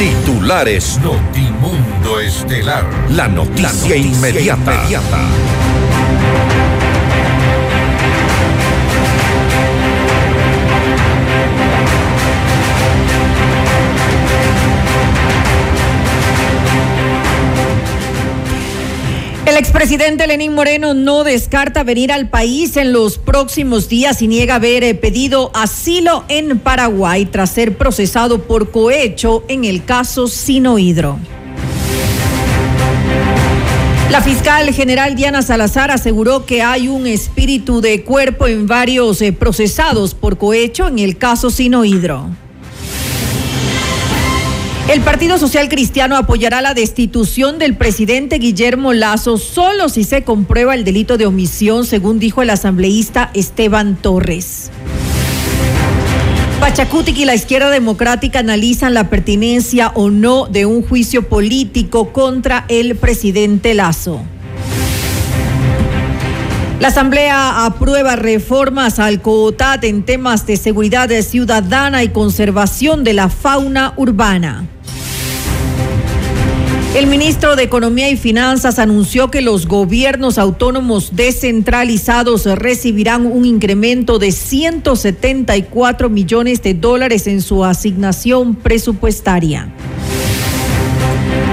Titulares Notimundo Estelar. La noticia, inmediata. El expresidente Lenín Moreno no descarta venir al país en los próximos días y niega haber eh, pedido asilo en Paraguay tras ser procesado por cohecho en el caso Sinohidro. La fiscal general Diana Salazar aseguró que hay un espíritu de cuerpo en varios eh, procesados por cohecho en el caso Sinohidro. El Partido Social Cristiano apoyará la destitución del presidente Guillermo Lazo solo si se comprueba el delito de omisión, según dijo el asambleísta Esteban Torres. Pachacutic y la izquierda democrática analizan la pertinencia o no de un juicio político contra el presidente Lazo. La Asamblea aprueba reformas al COOTAT en temas de seguridad ciudadana y conservación de la fauna urbana. El ministro de Economía y Finanzas anunció que los gobiernos autónomos descentralizados recibirán un incremento de 174 millones de dólares en su asignación presupuestaria.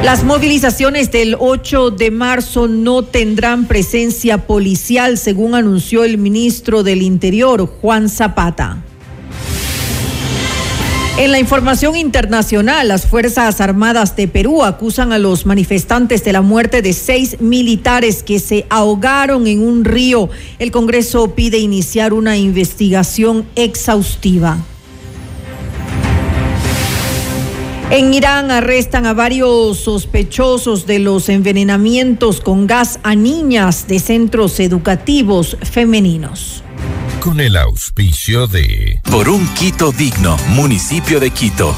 Las movilizaciones del 8 de marzo no tendrán presencia policial, según anunció el ministro del Interior, Juan Zapata. En la información internacional, las Fuerzas Armadas de Perú acusan a los manifestantes de la muerte de seis militares que se ahogaron en un río. El Congreso pide iniciar una investigación exhaustiva. En Irán arrestan a varios sospechosos de los envenenamientos con gas a niñas de centros educativos femeninos con el auspicio de... Por un Quito digno, municipio de Quito.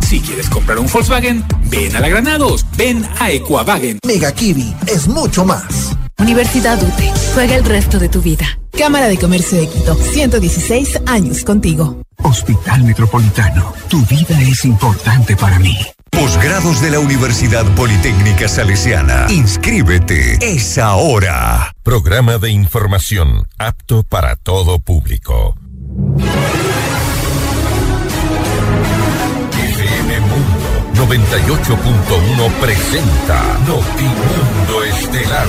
Si quieres comprar un Volkswagen, ven a la Granados, ven a Equavagen. Mega Kiwi es mucho más. Universidad UTE, juega el resto de tu vida. Cámara de Comercio de Quito, 116 años contigo. Hospital Metropolitano, tu vida es importante para mí. Posgrados de la Universidad Politécnica Salesiana. Inscríbete. Es ahora. Programa de información apto para todo público. FM Mundo 98.1 presenta Notimundo Estelar.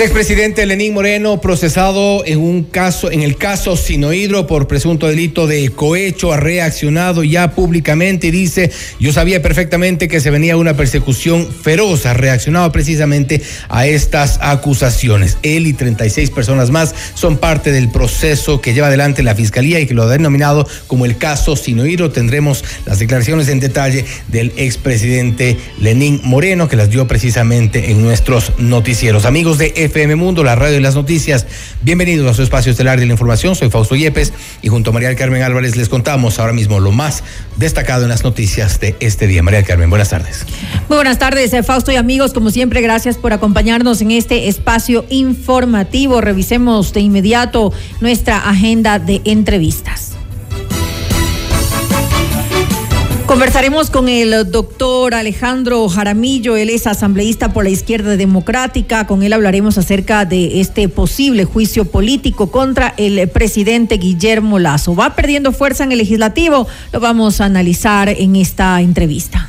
El expresidente Lenín Moreno, procesado en un caso, en el caso Sinohidro por presunto delito de cohecho, ha reaccionado ya públicamente y dice: Yo sabía perfectamente que se venía una persecución feroz. Ha reaccionado precisamente a estas acusaciones. Él y 36 personas más son parte del proceso que lleva adelante la fiscalía y que lo ha denominado como el caso Sinohidro. Tendremos las declaraciones en detalle del expresidente Lenín Moreno, que las dio precisamente en nuestros noticieros. Amigos de FM Mundo, la radio de las noticias. Bienvenidos a su espacio estelar de la información. Soy Fausto Yepes y junto a María Carmen Álvarez les contamos ahora mismo lo más destacado en las noticias de este día. María Carmen, buenas tardes. Muy buenas tardes, eh, Fausto y amigos. Como siempre, gracias por acompañarnos en este espacio informativo. Revisemos de inmediato nuestra agenda de entrevistas. Conversaremos con el doctor Alejandro Jaramillo, él es asambleísta por la izquierda democrática, con él hablaremos acerca de este posible juicio político contra el presidente Guillermo Lazo. Va perdiendo fuerza en el legislativo, lo vamos a analizar en esta entrevista.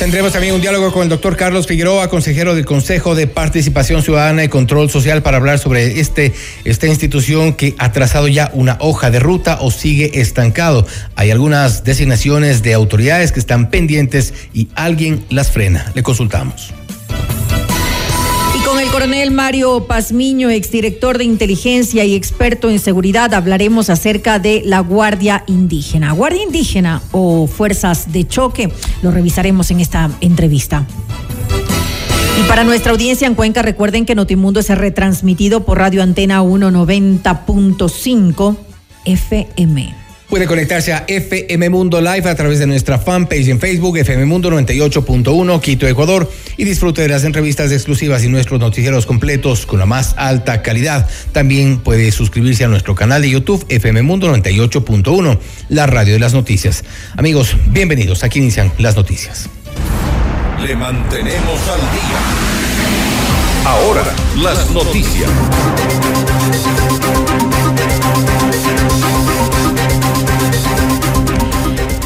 Tendremos también un diálogo con el doctor Carlos Figueroa, consejero del Consejo de Participación Ciudadana y Control Social, para hablar sobre este, esta institución que ha trazado ya una hoja de ruta o sigue estancado. Hay algunas designaciones de autoridades que están pendientes y alguien las frena. Le consultamos el coronel Mario Pazmiño, exdirector de inteligencia y experto en seguridad, hablaremos acerca de la Guardia Indígena. Guardia Indígena o Fuerzas de Choque, lo revisaremos en esta entrevista. Y para nuestra audiencia en Cuenca, recuerden que Notimundo es retransmitido por Radio Antena 190.5 FM. Puede conectarse a FM Mundo Live a través de nuestra fanpage en Facebook, FM Mundo 98.1, Quito, Ecuador, y disfrute de las entrevistas exclusivas y nuestros noticieros completos con la más alta calidad. También puede suscribirse a nuestro canal de YouTube, FM Mundo 98.1, la radio de las noticias. Amigos, bienvenidos. Aquí inician las noticias. Le mantenemos al día. Ahora, las noticias.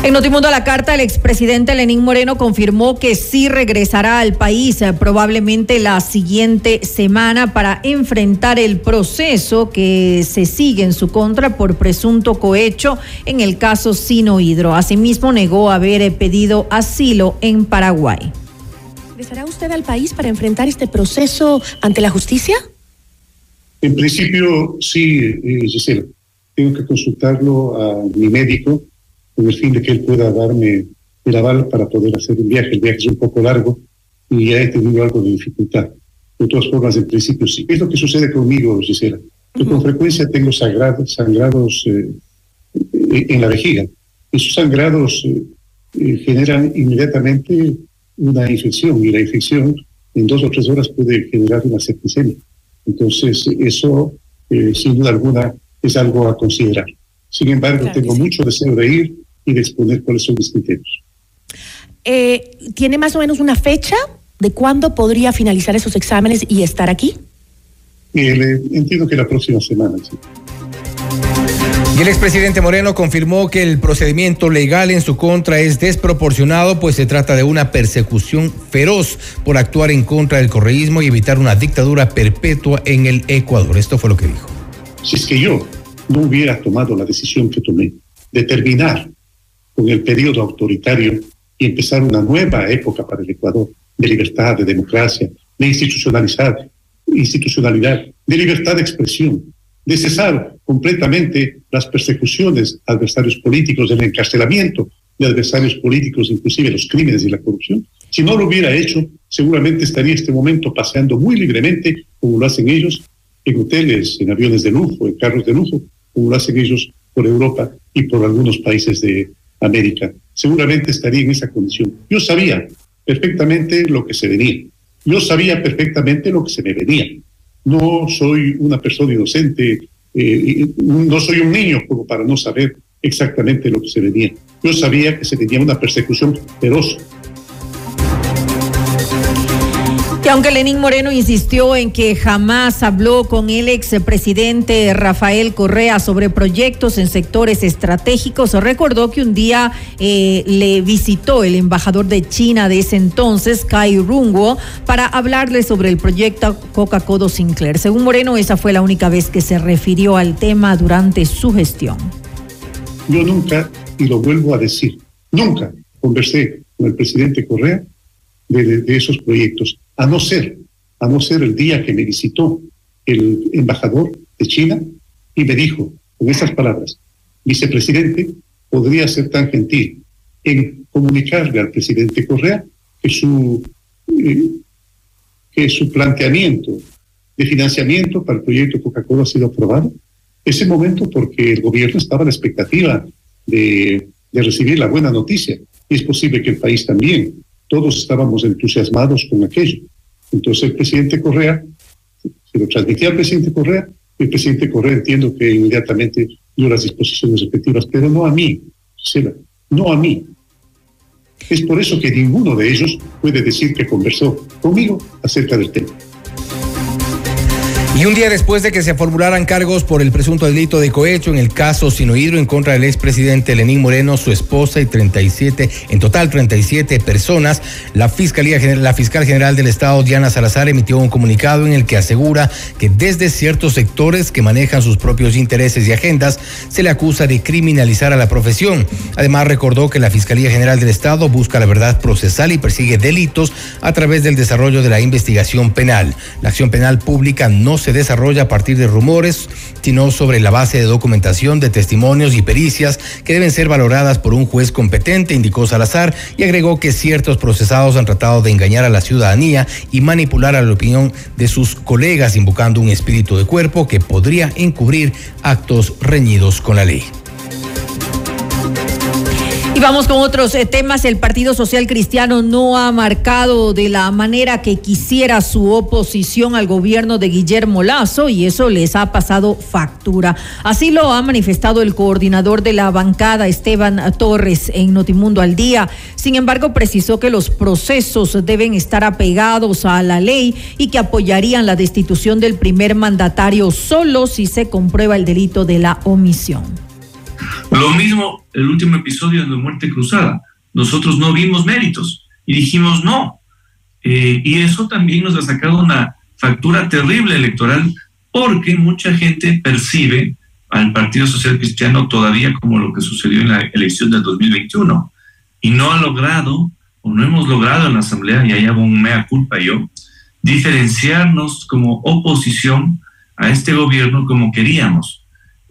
En Notimundo a la Carta, el expresidente Lenín Moreno confirmó que sí regresará al país eh, probablemente la siguiente semana para enfrentar el proceso que se sigue en su contra por presunto cohecho en el caso Sino Hidro. Asimismo, negó haber eh, pedido asilo en Paraguay. ¿Regresará usted al país para enfrentar este proceso ante la justicia? En principio, sí, eh, Gisela. Tengo que consultarlo a mi médico con el fin de que él pueda darme el aval para poder hacer un viaje. El viaje es un poco largo y ya he tenido algo de dificultad. De todas formas, en principio sí. Es lo que sucede conmigo, Gisela. Yo con frecuencia tengo sangrados, sangrados eh, en la vejiga. Esos sangrados eh, eh, generan inmediatamente una infección y la infección en dos o tres horas puede generar una septicemia. Entonces, eso, sin duda alguna, es algo a considerar. Sin embargo, tengo mucho deseo de ir y de exponer cuáles son mis criterios. Eh, ¿Tiene más o menos una fecha de cuándo podría finalizar esos exámenes y estar aquí? Eh, entiendo que la próxima semana, sí. Y el expresidente Moreno confirmó que el procedimiento legal en su contra es desproporcionado, pues se trata de una persecución feroz por actuar en contra del correísmo y evitar una dictadura perpetua en el Ecuador. Esto fue lo que dijo. Si es que yo no hubiera tomado la decisión que tomé de terminar con el periodo autoritario y empezar una nueva época para el Ecuador de libertad, de democracia, de institucionalizar, institucionalidad, de libertad de expresión, de cesar completamente las persecuciones a adversarios políticos, del encarcelamiento de adversarios políticos, inclusive los crímenes y la corrupción. Si no lo hubiera hecho, seguramente estaría este momento paseando muy libremente, como lo hacen ellos, en hoteles, en aviones de lujo, en carros de lujo, como lo hacen ellos por Europa y por algunos países de América. Seguramente estaría en esa condición. Yo sabía perfectamente lo que se venía. Yo sabía perfectamente lo que se me venía. No soy una persona inocente, eh, no soy un niño como para no saber exactamente lo que se venía. Yo sabía que se venía una persecución feroz Y aunque Lenín Moreno insistió en que jamás habló con el expresidente Rafael Correa sobre proyectos en sectores estratégicos, recordó que un día eh, le visitó el embajador de China de ese entonces, Kai Runguo, para hablarle sobre el proyecto Coca-Cola Sinclair. Según Moreno, esa fue la única vez que se refirió al tema durante su gestión. Yo nunca, y lo vuelvo a decir, nunca conversé con el presidente Correa de esos proyectos a no ser, a no ser el día que me visitó el embajador de China y me dijo con esas palabras, vicepresidente, podría ser tan gentil en comunicarle al presidente Correa que su, eh, que su planteamiento de financiamiento para el proyecto Coca-Cola ha sido aprobado. Ese momento porque el gobierno estaba a la expectativa de, de recibir la buena noticia. Y es posible que el país también todos estábamos entusiasmados con aquello. Entonces el presidente Correa, se lo transmitía al presidente Correa, el presidente Correa entiendo que inmediatamente dio las disposiciones respectivas, pero no a mí, no a mí. Es por eso que ninguno de ellos puede decir que conversó conmigo acerca del tema. Y un día después de que se formularan cargos por el presunto delito de cohecho en el caso Sinohidro en contra del expresidente Lenín Moreno, su esposa y 37, en total 37 personas, la Fiscalía la fiscal general del Estado, Diana Salazar, emitió un comunicado en el que asegura que desde ciertos sectores que manejan sus propios intereses y agendas, se le acusa de criminalizar a la profesión. Además, recordó que la Fiscalía General del Estado busca la verdad procesal y persigue delitos a través del desarrollo de la investigación penal. La acción penal pública no se desarrolla a partir de rumores, sino sobre la base de documentación, de testimonios y pericias que deben ser valoradas por un juez competente, indicó Salazar, y agregó que ciertos procesados han tratado de engañar a la ciudadanía y manipular a la opinión de sus colegas, invocando un espíritu de cuerpo que podría encubrir actos reñidos con la ley. Vamos con otros eh, temas. El Partido Social Cristiano no ha marcado de la manera que quisiera su oposición al gobierno de Guillermo Lazo y eso les ha pasado factura. Así lo ha manifestado el coordinador de la bancada, Esteban Torres, en Notimundo al Día. Sin embargo, precisó que los procesos deben estar apegados a la ley y que apoyarían la destitución del primer mandatario solo si se comprueba el delito de la omisión. Lo mismo el último episodio de Muerte Cruzada. Nosotros no vimos méritos y dijimos no. Eh, y eso también nos ha sacado una factura terrible electoral porque mucha gente percibe al Partido Social Cristiano todavía como lo que sucedió en la elección del 2021 y no ha logrado o no hemos logrado en la Asamblea, y ahí hago un mea culpa yo, diferenciarnos como oposición a este gobierno como queríamos.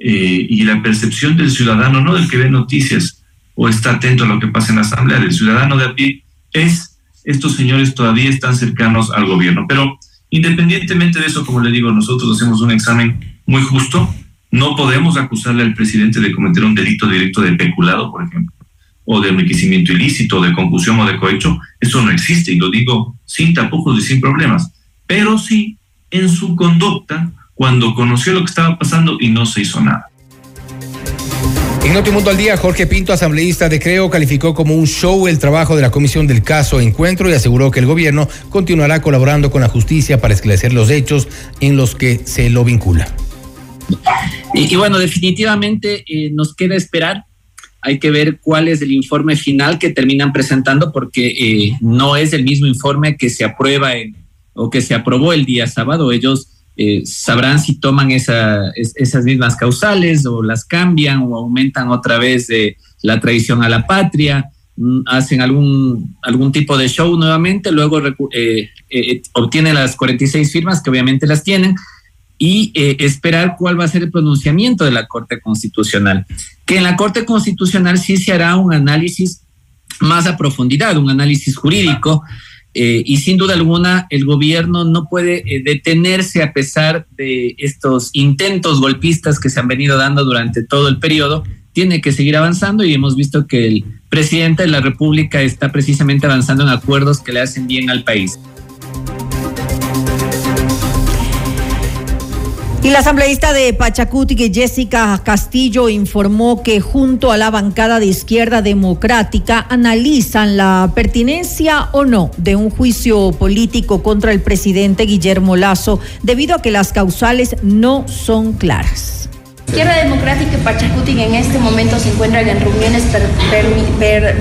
Eh, y la percepción del ciudadano, no del que ve noticias o está atento a lo que pasa en la Asamblea, del ciudadano de a pie, es estos señores todavía están cercanos al gobierno. Pero independientemente de eso, como le digo, nosotros hacemos un examen muy justo. No podemos acusarle al presidente de cometer un delito directo de peculado, por ejemplo, o de enriquecimiento ilícito, de concusión o de cohecho. Eso no existe y lo digo sin tapujos y sin problemas. Pero sí en su conducta cuando conoció lo que estaba pasando y no se hizo nada. En Notimundo al Día, Jorge Pinto, asambleísta de Creo, calificó como un show el trabajo de la comisión del caso Encuentro y aseguró que el gobierno continuará colaborando con la justicia para esclarecer los hechos en los que se lo vincula. Y, bueno, definitivamente eh, nos queda esperar. Hay que ver cuál es el informe final que terminan presentando porque eh, no es el mismo informe que se aprueba en, o que se aprobó el día sábado. Ellos eh, sabrán si toman esa, esas mismas causales o las cambian o aumentan otra vez de la traición a la patria, mm, hacen algún, algún tipo de show nuevamente, luego eh, eh, obtienen las 46 firmas que obviamente las tienen y esperar cuál va a ser el pronunciamiento de la Corte Constitucional. Que en la Corte Constitucional sí se hará un análisis más a profundidad, un análisis jurídico eh, y sin duda alguna, el gobierno no puede eh, detenerse a pesar de estos intentos golpistas que se han venido dando durante todo el periodo. Tiene que seguir avanzando y hemos visto que el presidente de la República está precisamente avanzando en acuerdos que le hacen bien al país. Y la asambleísta de Pachacuti, Jessica Castillo, informó que junto a la bancada de izquierda democrática analizan la pertinencia o no de un juicio político contra el presidente Guillermo Lazo, debido a que las causales no son claras. Izquierda Democrática y Pachacuti en este momento se encuentran en reuniones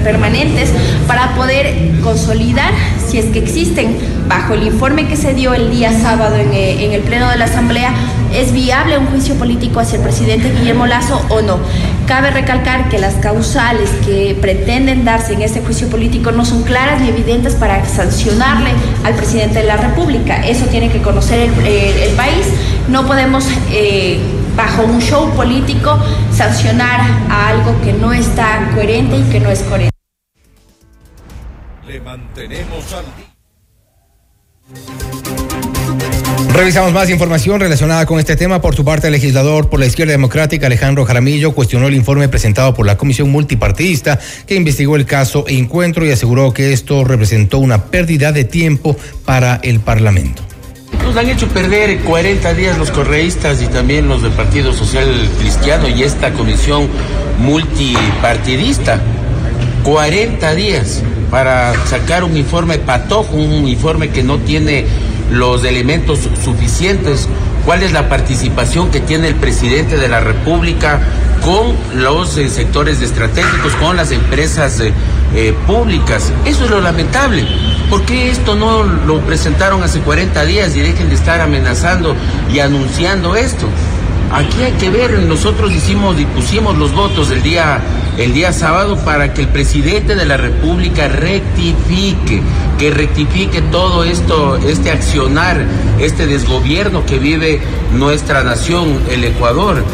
permanentes para poder consolidar, si es que existen, bajo el informe que se dio el día sábado en, eh, en el Pleno de la Asamblea, ¿es viable un juicio político hacia el presidente Guillermo Lazo o no? Cabe recalcar que las causales que pretenden darse en este juicio político no son claras ni evidentes para sancionarle al presidente de la República. Eso tiene que conocer el, país. No podemos... Eh, bajo un show político sancionar a algo que no está coherente y que no es coherente. Le mantenemos al Revisamos más información relacionada con este tema. Por su parte, el legislador por la izquierda democrática Alejandro Jaramillo cuestionó el informe presentado por la Comisión Multipartidista que investigó el caso Encuentro y aseguró que esto representó una pérdida de tiempo para el Parlamento. Nos han hecho perder 40 días los correístas y también los del Partido Social Cristiano y esta comisión multipartidista. 40 días para sacar un informe patojo, un informe que no tiene los elementos suficientes cuál es la participación que tiene el presidente de la República con los eh, sectores estratégicos, con las empresas eh, eh, públicas. Eso es lo lamentable. ¿Por qué esto no lo presentaron hace 40 días y dejen de estar amenazando y anunciando esto? Aquí hay que ver, nosotros hicimos y pusimos los votos el día, el día sábado para que el presidente de la República rectifique, que rectifique todo esto, este accionar, este desgobierno que vive nuestra nación, el Ecuador.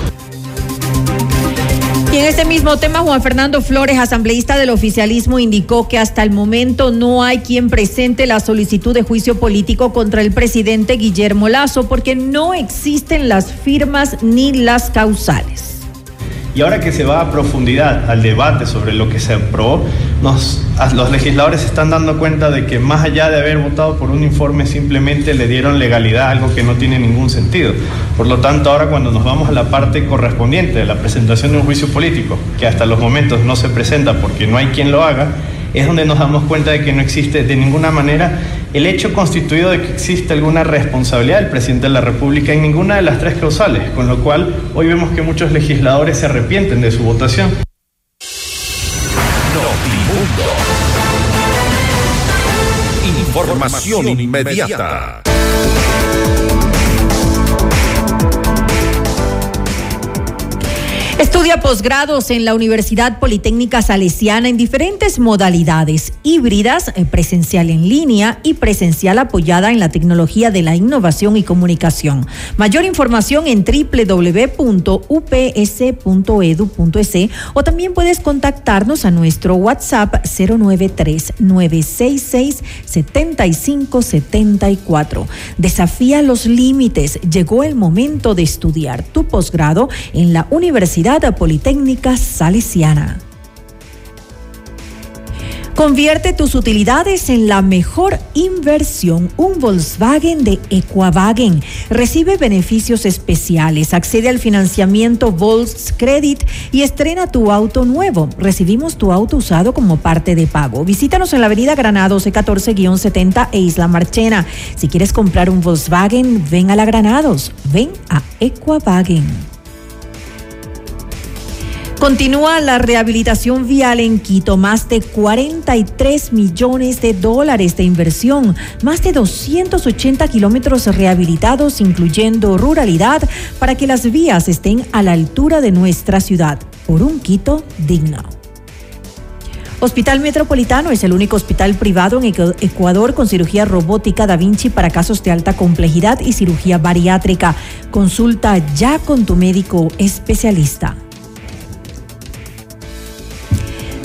En este mismo tema, Juan Fernando Flores, asambleísta del oficialismo, indicó que hasta el momento no hay quien presente la solicitud de juicio político contra el presidente Guillermo Lazo porque no existen las firmas ni las causales. Y ahora que se va a profundidad al debate sobre lo que se aprobó, los legisladores se están dando cuenta de que más allá de haber votado por un informe, simplemente le dieron legalidad algo que no tiene ningún sentido. Por lo tanto, ahora cuando nos vamos a la parte correspondiente de la presentación de un juicio político, que hasta los momentos no se presenta porque no hay quien lo haga, es donde nos damos cuenta de que no existe de ninguna manera el hecho constituido de que existe alguna responsabilidad del presidente de la República en ninguna de las tres causales, con lo cual hoy vemos que muchos legisladores se arrepienten de su votación. Información inmediata. Estudia posgrados en la Universidad Politécnica Salesiana en diferentes modalidades, híbridas, eh, presencial en línea y presencial apoyada en la tecnología de la innovación y comunicación. Mayor información en www.ups.edu.es o también puedes contactarnos a nuestro WhatsApp 093 966 7574. Desafía los límites. Llegó el momento de estudiar tu posgrado en la Universidad Politécnica Salesiana. Convierte tus utilidades en la mejor inversión. Un Volkswagen de Equavagen. Recibe beneficios especiales. Accede al financiamiento Volkscredit y estrena tu auto nuevo. Recibimos tu auto usado como parte de pago. Visítanos en la avenida Granados C14-70 e Isla Marchena. Si quieres comprar un Volkswagen, ven a la Granados. Ven a Equavagen. Continúa la rehabilitación vial en Quito, más de 43 millones de dólares de inversión, más de 280 kilómetros rehabilitados, incluyendo ruralidad, para que las vías estén a la altura de nuestra ciudad, por un Quito digno. Hospital Metropolitano es el único hospital privado en Ecuador con cirugía robótica Da Vinci para casos de alta complejidad y cirugía bariátrica. Consulta ya con tu médico especialista.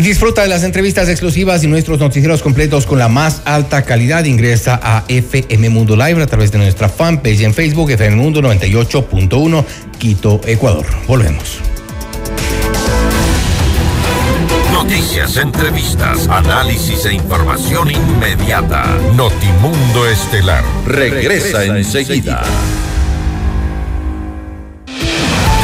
Y disfruta de las entrevistas exclusivas y nuestros noticieros completos con la más alta calidad. Ingresa a FM Mundo Live a través de nuestra fanpage en Facebook, FM Mundo 98.1, Quito, Ecuador. Volvemos. Noticias, entrevistas, análisis e información inmediata. Notimundo Estelar regresa, enseguida.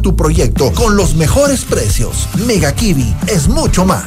tu proyecto con los mejores precios. Mega Kiwi es mucho más.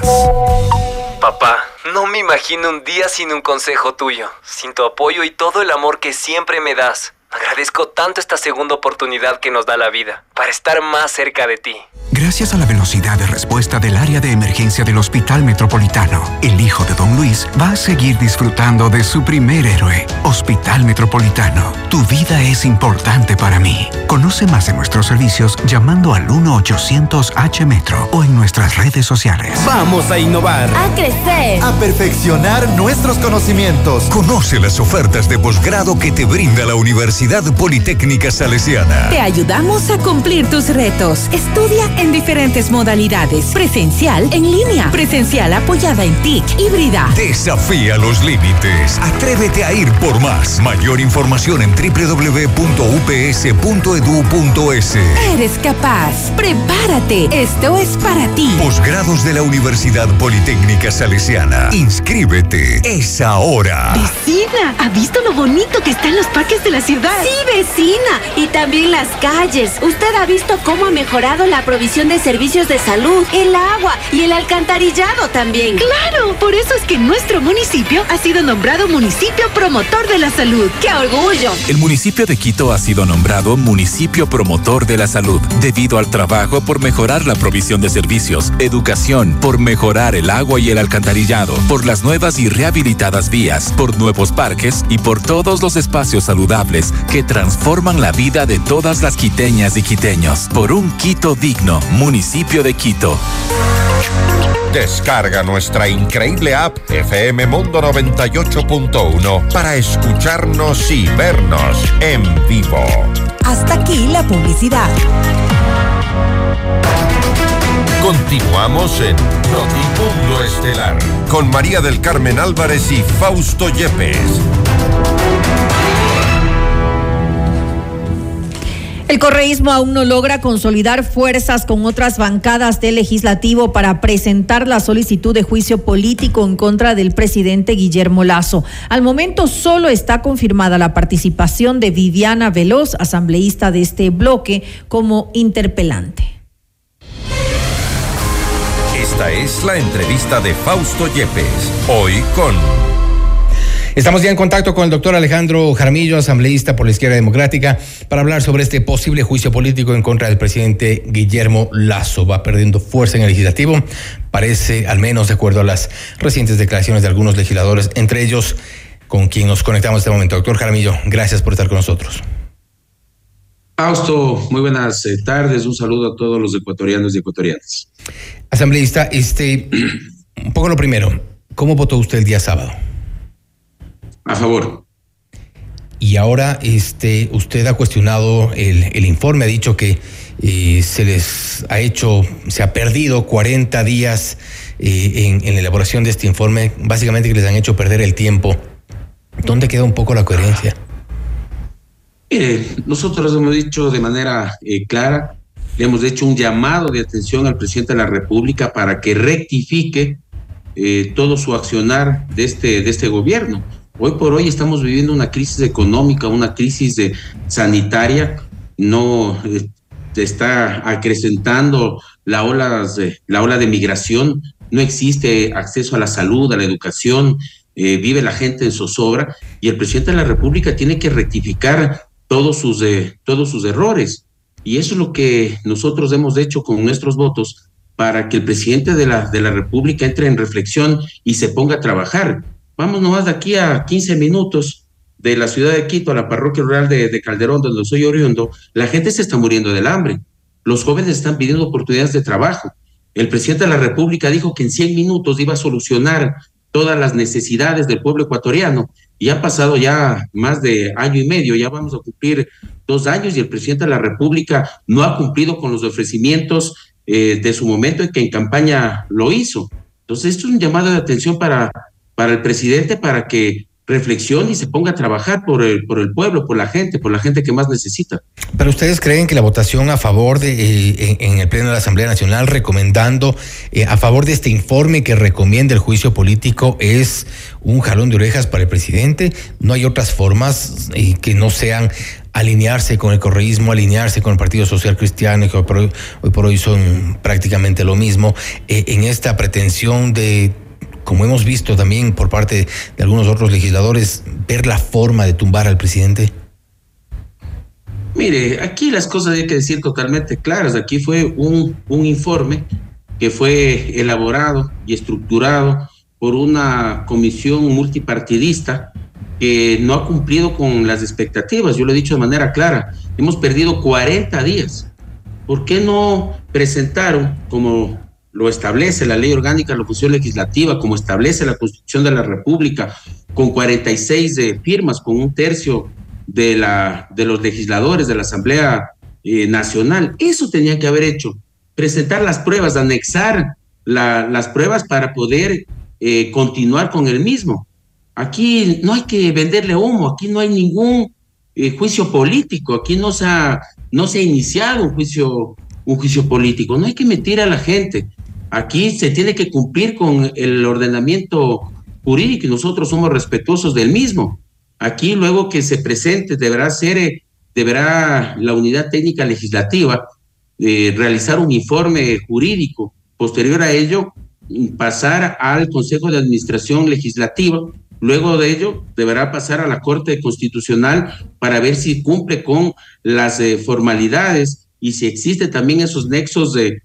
Papá, no me imagino un día sin un consejo tuyo, sin tu apoyo y todo el amor que siempre me das. Agradezco tanto esta segunda oportunidad que nos da la vida para estar más cerca de ti. Gracias a la velocidad de respuesta del área de emergencia del Hospital Metropolitano, el hijo de Don Luis va a seguir disfrutando de su primer héroe. Hospital Metropolitano, tu vida es importante para mí. Conoce más de nuestros servicios llamando al 1-800-H-Metro o en nuestras redes sociales. Vamos a innovar. A crecer. A perfeccionar nuestros conocimientos. Conoce las ofertas de posgrado que te brinda la Universidad Politécnica Salesiana. Te ayudamos a cumplir tus retos. Estudia en diferentes modalidades. Presencial, en línea. Presencial apoyada en TIC, híbrida. Desafía los límites. Atrévete a ir por más. Mayor información en www.ups.edu.es. Eres capaz. Prepárate. Esto es para ti. Posgrados de la Universidad Politécnica Salesiana. Inscríbete. Es ahora. Vecina, ¿ha visto lo bonito que están los parques de la ciudad? Sí, vecina. Y también las calles. ¿Usted ha visto cómo ha mejorado la provisión de servicios de salud, el agua y el alcantarillado también? Claro, por eso es que nuestro municipio ha sido nombrado municipio promotor de la salud. ¡Qué orgullo! El municipio de Quito ha sido nombrado municipio promotor de la salud debido al trabajo por mejorar la provisión de servicios, educación, por mejorar el agua y el alcantarillado, por las nuevas y rehabilitadas vías, por nuevos parques y por todos los espacios saludables que transforman la vida de todas las quiteñas y quiteños. Por un Quito digno, municipio de Quito. Descarga nuestra increíble app FM Mundo 98.1 para escucharnos y vernos en vivo. Hasta aquí la publicidad. Continuamos en Notimundo Estelar con María del Carmen Álvarez y Fausto Yepes. El correísmo aún no logra consolidar fuerzas con otras bancadas del legislativo para presentar la solicitud de juicio político en contra del presidente Guillermo Lazo. Al momento solo está confirmada la participación de Viviana Veloz, asambleísta de este bloque, como interpelante. Esta es la entrevista de Fausto Yepes, hoy con... Estamos ya en contacto con el doctor Alejandro Jaramillo, asambleísta por la izquierda democrática, para hablar sobre este posible juicio político en contra del presidente Guillermo Lazo. Va perdiendo fuerza en el legislativo, parece, al menos de acuerdo a las recientes declaraciones de algunos legisladores, entre ellos con quien nos conectamos en este momento. Doctor Jaramillo, gracias por estar con nosotros. Fausto, muy buenas eh, tardes. Un saludo a todos los ecuatorianos y ecuatorianas. Asambleísta, este, un poco lo primero, ¿cómo votó usted el día sábado? A favor. Y ahora este, usted ha cuestionado el, el informe, ha dicho que eh, se les ha hecho, se ha perdido 40 días eh, en, en, la elaboración de este informe, básicamente que les han hecho perder el tiempo. ¿Dónde queda un poco la coherencia? Mire, nosotros hemos dicho de manera eh, clara, le hemos hecho un llamado de atención al presidente de la República para que rectifique todo su accionar de este, de este gobierno. Hoy por hoy estamos viviendo una crisis económica, una crisis de, sanitaria, no eh, está acrecentando la ola, de, la ola de migración, no existe acceso a la salud, a la educación, eh, vive la gente en zozobra y el presidente de la República tiene que rectificar todos sus, eh, todos sus errores. Y eso es lo que nosotros hemos hecho con nuestros votos para que el presidente de la República entre en reflexión y se ponga a trabajar. Vamos nomás de aquí a 15 minutos de la ciudad de Quito a la parroquia rural de, de Calderón, donde soy oriundo, la gente se está muriendo del hambre. Los jóvenes están pidiendo oportunidades de trabajo. El presidente de la República dijo que en 100 minutos iba a solucionar todas las necesidades del pueblo ecuatoriano. Y ha pasado ya más de año y medio, ya vamos a cumplir dos años y el presidente de la República no ha cumplido con los ofrecimientos eh, de su momento en que en campaña lo hizo. Entonces, esto es un llamado de atención para, para el presidente para que reflexione y se ponga a trabajar por el, por el pueblo, por la gente, por la gente que más necesita. Pero ustedes creen que la votación a favor de eh, en, el Pleno de la Asamblea Nacional recomendando eh, a favor de este informe que recomienda el juicio político es un jalón de orejas para el presidente? ¿No hay otras formas eh, que no sean alinearse con el correísmo, alinearse con el Partido Social Cristiano, que hoy por hoy, hoy, por hoy son prácticamente lo mismo, en esta pretensión de como hemos visto también por parte de algunos otros legisladores, ver la forma de tumbar al presidente? Mire, aquí las cosas hay que decir totalmente claras. Aquí fue un, un informe que fue elaborado y estructurado por una comisión multipartidista que no ha cumplido con las expectativas. Yo lo he dicho de manera clara. Hemos perdido 40 días. ¿Por qué no presentaron, como lo establece la ley orgánica de la función legislativa, como establece la Constitución de la República, con 46 de firmas, con un tercio de, la, de los legisladores de la Asamblea eh, Nacional? Eso tenía que haber hecho. Presentar las pruebas, anexar la, las pruebas para poder eh, continuar con el mismo. Aquí no hay que venderle humo, aquí no hay ningún eh, juicio político, aquí no se, ha, no se iniciado un juicio, un juicio político, no hay que mentir a la gente. Aquí se tiene que cumplir con el ordenamiento jurídico y nosotros somos respetuosos del mismo. Aquí luego que se presente deberá ser, eh, deberá la unidad técnica legislativa eh, realizar un informe jurídico. Posterior a ello, pasar al Consejo de Administración Legislativa Luego de ello, deberá pasar a la Corte Constitucional para ver si cumple con las eh, formalidades y si existen también esos nexos de,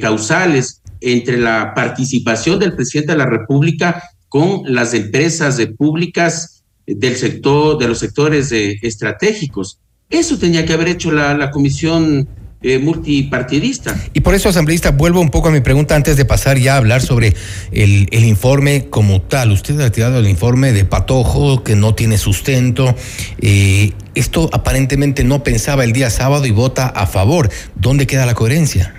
causales entre la participación del presidente de la República con las empresas públicas del sector, de los sectores eh, estratégicos. Eso tenía que haber hecho la, la Comisión eh, multipartidista. Y por eso, asambleísta, vuelvo un poco a mi pregunta antes de pasar ya a hablar sobre el, el informe como tal. Usted ha tirado el informe de Patojo, que no tiene sustento. Eh, esto aparentemente no pensaba el día sábado y vota a favor. ¿Dónde queda la coherencia?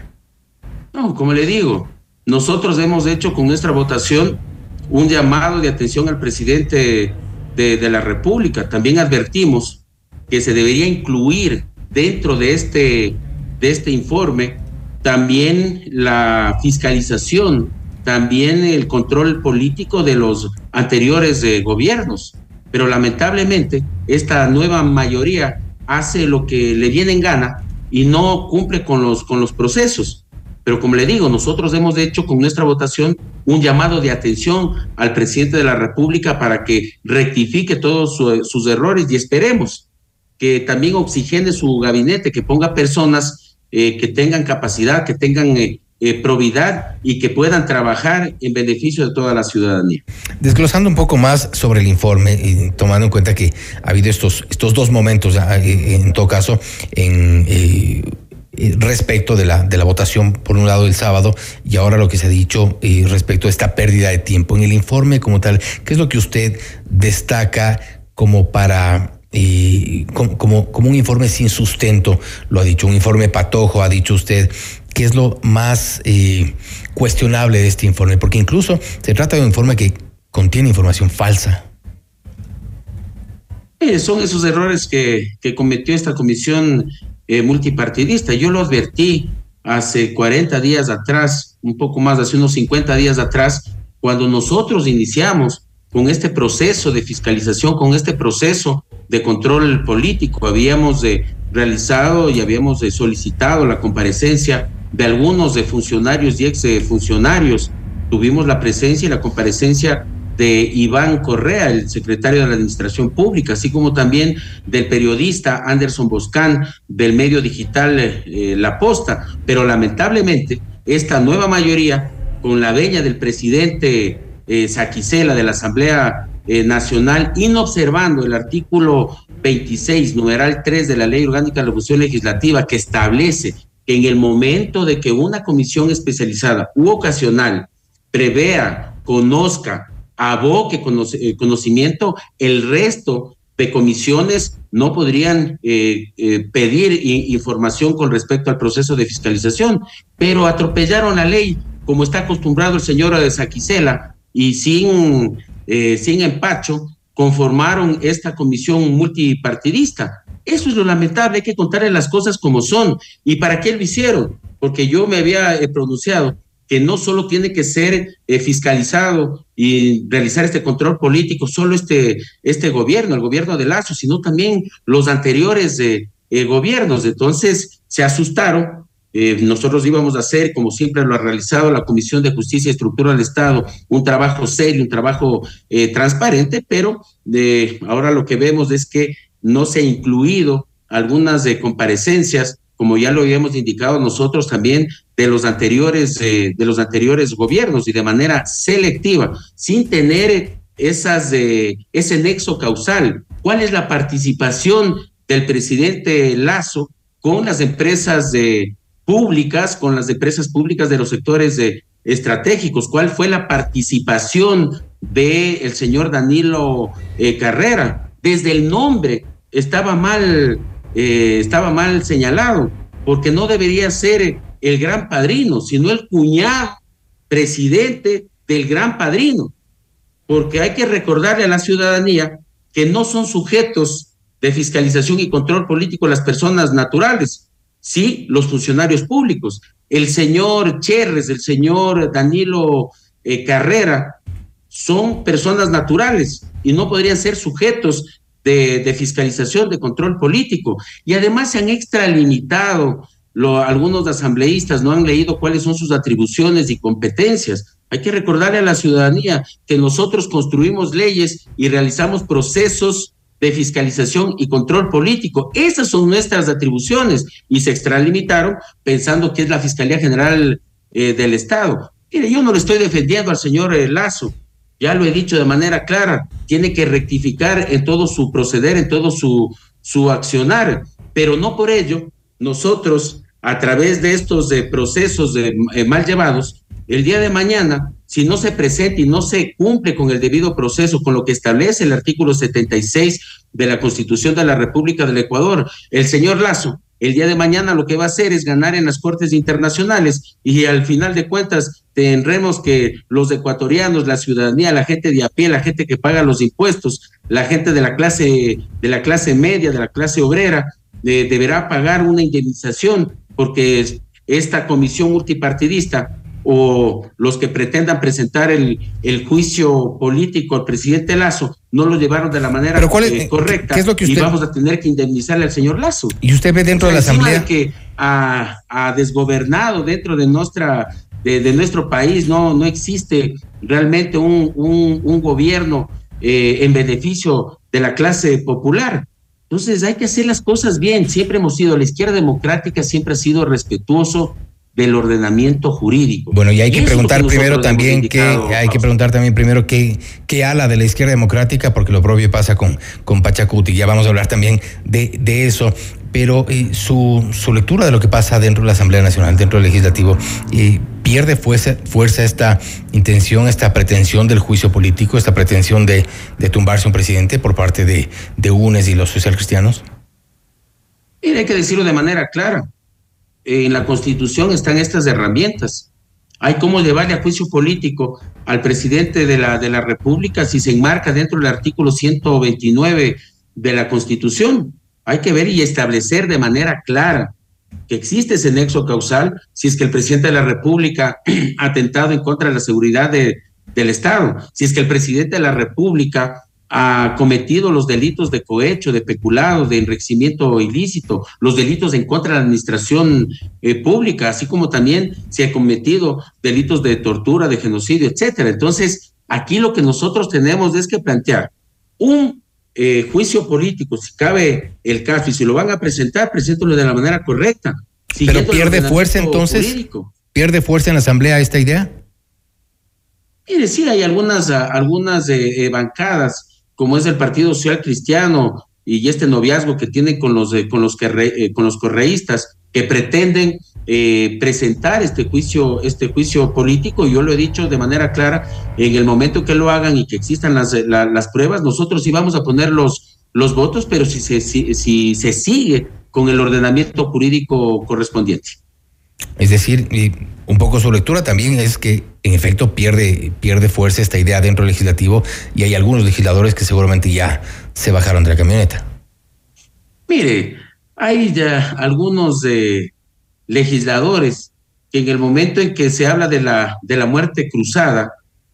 No, como le digo, nosotros hemos hecho con nuestra votación un llamado de atención al presidente de, la República. También advertimos que se debería incluir dentro de este de este informe, también la fiscalización, también el control político de los anteriores eh, gobiernos. Pero lamentablemente esta nueva mayoría hace lo que le viene en gana y no cumple con los, con los procesos. Pero como le digo, nosotros hemos hecho con nuestra votación un llamado de atención al presidente de la República para que rectifique todos sus errores y esperemos que también oxigene su gabinete, que ponga personas eh, que tengan capacidad, que tengan eh, eh, probidad y que puedan trabajar en beneficio de toda la ciudadanía. Desglosando un poco más sobre el informe y tomando en cuenta que ha habido estos, estos dos momentos, ah, en todo caso, en respecto de la, de la votación, por un lado el sábado, y ahora lo que se ha dicho respecto a esta pérdida de tiempo. En el informe como tal, ¿qué es lo que usted destaca como para y como, como, un informe sin sustento, lo ha dicho, un informe patojo, ha dicho usted. ¿Qué es lo más eh, cuestionable de este informe? Porque incluso se trata de un informe que contiene información falsa. Eh, son esos errores que, que, cometió esta comisión eh, multipartidista. Yo lo advertí hace 40 días atrás, un poco más, hace unos 50 días atrás, cuando nosotros iniciamos con este proceso de fiscalización, con este proceso de control político. Habíamos de, realizado y habíamos de, solicitado la comparecencia de algunos de funcionarios y ex funcionarios. Tuvimos la presencia y la comparecencia de Iván Correa, el secretario de la Administración Pública, así como también del periodista Anderson Boscán del medio digital eh, La Posta. Pero lamentablemente, esta nueva mayoría, con la veña del presidente eh, Saquicela de la Asamblea eh, Nacional, inobservando el artículo 26, numeral 3 de la Ley Orgánica de la Función Legislativa, que establece que en el momento de que una comisión especializada u ocasional prevea, conozca, aboque eh, conocimiento, el resto de comisiones no podrían eh, pedir información con respecto al proceso de fiscalización, pero atropellaron la ley, como está acostumbrado el señor de Saquicela, y sin, eh, sin empacho conformaron esta comisión multipartidista. Eso es lo lamentable, hay que contarle las cosas como son. ¿Y para qué lo hicieron? Porque yo me había eh, pronunciado que no solo tiene que ser eh, fiscalizado y realizar este control político, solo este, este gobierno, el gobierno de Lazo, sino también los anteriores gobiernos. Entonces se asustaron eh, nosotros íbamos a hacer, como siempre lo ha realizado la Comisión de Justicia y Estructura del Estado, un trabajo serio, un trabajo eh, transparente, pero ahora lo que vemos es que no se ha incluido algunas de comparecencias, como ya lo habíamos indicado nosotros también, de los anteriores, eh, de los anteriores gobiernos y de manera selectiva, sin tener esas, eh, ese nexo causal. ¿Cuál es la participación del presidente Lazo con las empresas de, públicas, con las empresas públicas de los sectores estratégicos? ¿Cuál fue la participación del el señor Danilo eh, Carrera? Desde el nombre estaba mal, eh, estaba mal señalado, porque no debería ser el gran padrino, sino el cuñado presidente del gran padrino, porque hay que recordarle a la ciudadanía que no son sujetos de fiscalización y control político las personas naturales, sí los funcionarios públicos. El señor Cherres, el señor Danilo eh, Carrera, son personas naturales y no podrían ser sujetos de, fiscalización, de control político. Y además se han extralimitado, algunos asambleístas no han leído cuáles son sus atribuciones y competencias. Hay que recordarle a la ciudadanía que nosotros construimos leyes y realizamos procesos de fiscalización y control político. Esas son nuestras atribuciones y se extralimitaron pensando que es la Fiscalía General eh, del Estado. Mire, yo no le estoy defendiendo al señor eh, Lazo, ya lo he dicho de manera clara, tiene que rectificar en todo su proceder, en todo su, su accionar, pero no por ello nosotros, a través de estos eh, procesos mal llevados, el día de mañana si no se presenta y no se cumple con el debido proceso, con lo que establece el artículo 76 de la Constitución de la República del Ecuador, el señor Lazo, el día de mañana lo que va a hacer es ganar en las cortes internacionales y al final de cuentas tendremos que los ecuatorianos, la ciudadanía, la gente de a pie, la gente que paga los impuestos, la gente de la clase de la clase media, de la clase obrera, eh, deberá pagar una indemnización porque esta comisión multipartidista o los que pretendan presentar el, el juicio político al presidente Lazo no lo llevaron de la manera eh, correcta ¿qué es lo que usted... y vamos a tener que indemnizarle al señor Lazo. Y usted ve dentro de la asamblea que ha, ha, desgobernado dentro de nuestra de, nuestro país no no existe realmente un, un, un gobierno eh, en beneficio de la clase popular. Entonces hay que hacer las cosas bien. Siempre hemos sido la izquierda democrática, siempre ha sido respetuoso del ordenamiento jurídico. Bueno, y hay que preguntar primero también qué, hay que preguntar también primero qué, qué ala de la izquierda democrática, porque lo propio pasa con, con Pachacuti. Ya vamos a hablar también de, de eso. Pero eh, su, su, lectura de lo que pasa dentro de la Asamblea Nacional, dentro del legislativo, eh, pierde fuerza, fuerza esta intención, esta pretensión del juicio político, esta pretensión de, de tumbarse un presidente por parte de, de UNES y los socialcristianos? Mira, hay que decirlo de manera clara en la Constitución están estas herramientas. Hay cómo llevarle a juicio político al presidente de la, de la República si se enmarca dentro del artículo 129 de la Constitución. Hay que ver y establecer de manera clara que existe ese nexo causal si es que el presidente de la República ha atentado en contra de la seguridad de, del Estado, si es que el presidente de la República ha cometido los delitos de cohecho, de peculado, de enriquecimiento ilícito, los delitos en contra de la administración eh, pública, así como también se ha cometido delitos de tortura, de genocidio, etcétera. Entonces, aquí lo que nosotros tenemos es que plantear un eh, juicio político, si cabe el caso, y si lo van a presentar, preséntalo de la manera correcta. Pero pierde fuerza entonces, pierde fuerza en la Asamblea esta idea. Mire, sí, hay algunas, algunas eh, bancadas como es el Partido Social Cristiano y este noviazgo que tiene con los, con los, que, eh, con los correístas que pretenden eh, presentar este juicio, este juicio político, yo lo he dicho de manera clara, en el momento que lo hagan y que existan las, las pruebas, nosotros sí vamos a poner los, los votos, pero si se, si, si se sigue con el ordenamiento jurídico correspondiente. Es decir, un poco su lectura también es que en efecto pierde, pierde fuerza esta idea dentro del legislativo y hay algunos legisladores que seguramente ya se bajaron de la camioneta. Mire, hay ya algunos legisladores que en el momento en que se habla de la, de la muerte cruzada,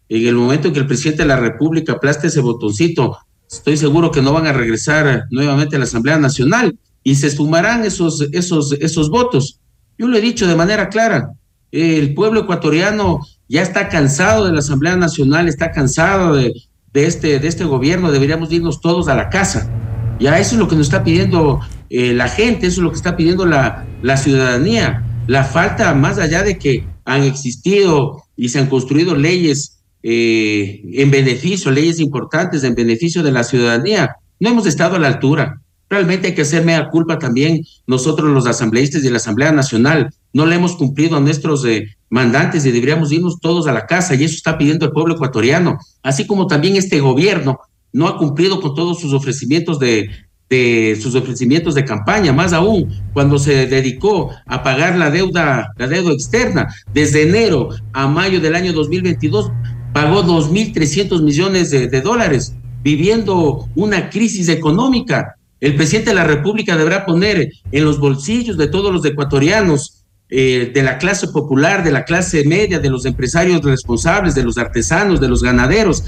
en el momento en que el presidente de la República aplaste ese botoncito, estoy seguro que no van a regresar nuevamente a la Asamblea Nacional y se esfumarán esos, esos, esos votos. Yo lo he dicho de manera clara, el pueblo ecuatoriano ya está cansado de la Asamblea Nacional, está cansado de, este, de este gobierno, deberíamos irnos todos a la casa. Ya eso es lo que nos está pidiendo eh, la gente, eso es lo que está pidiendo la, la ciudadanía. La falta, más allá de que han existido y se han construido leyes eh, en beneficio, leyes importantes en beneficio de la ciudadanía, no hemos estado a la altura. Realmente hay que hacerme a culpa también nosotros los asambleístas de la Asamblea Nacional. No le hemos cumplido a nuestros eh, mandantes y deberíamos irnos todos a la casa y eso está pidiendo el pueblo ecuatoriano. Así como también este gobierno no ha cumplido con todos sus ofrecimientos de, de sus ofrecimientos de campaña, más aún cuando se dedicó a pagar la deuda, la deuda externa. Desde enero a mayo del año 2022 pagó 2.300 millones de, de dólares, viviendo una crisis económica. El presidente de la República deberá poner en los bolsillos de todos los ecuatorianos, eh, de la clase popular, de la clase media, de los empresarios responsables, de los artesanos, de los ganaderos,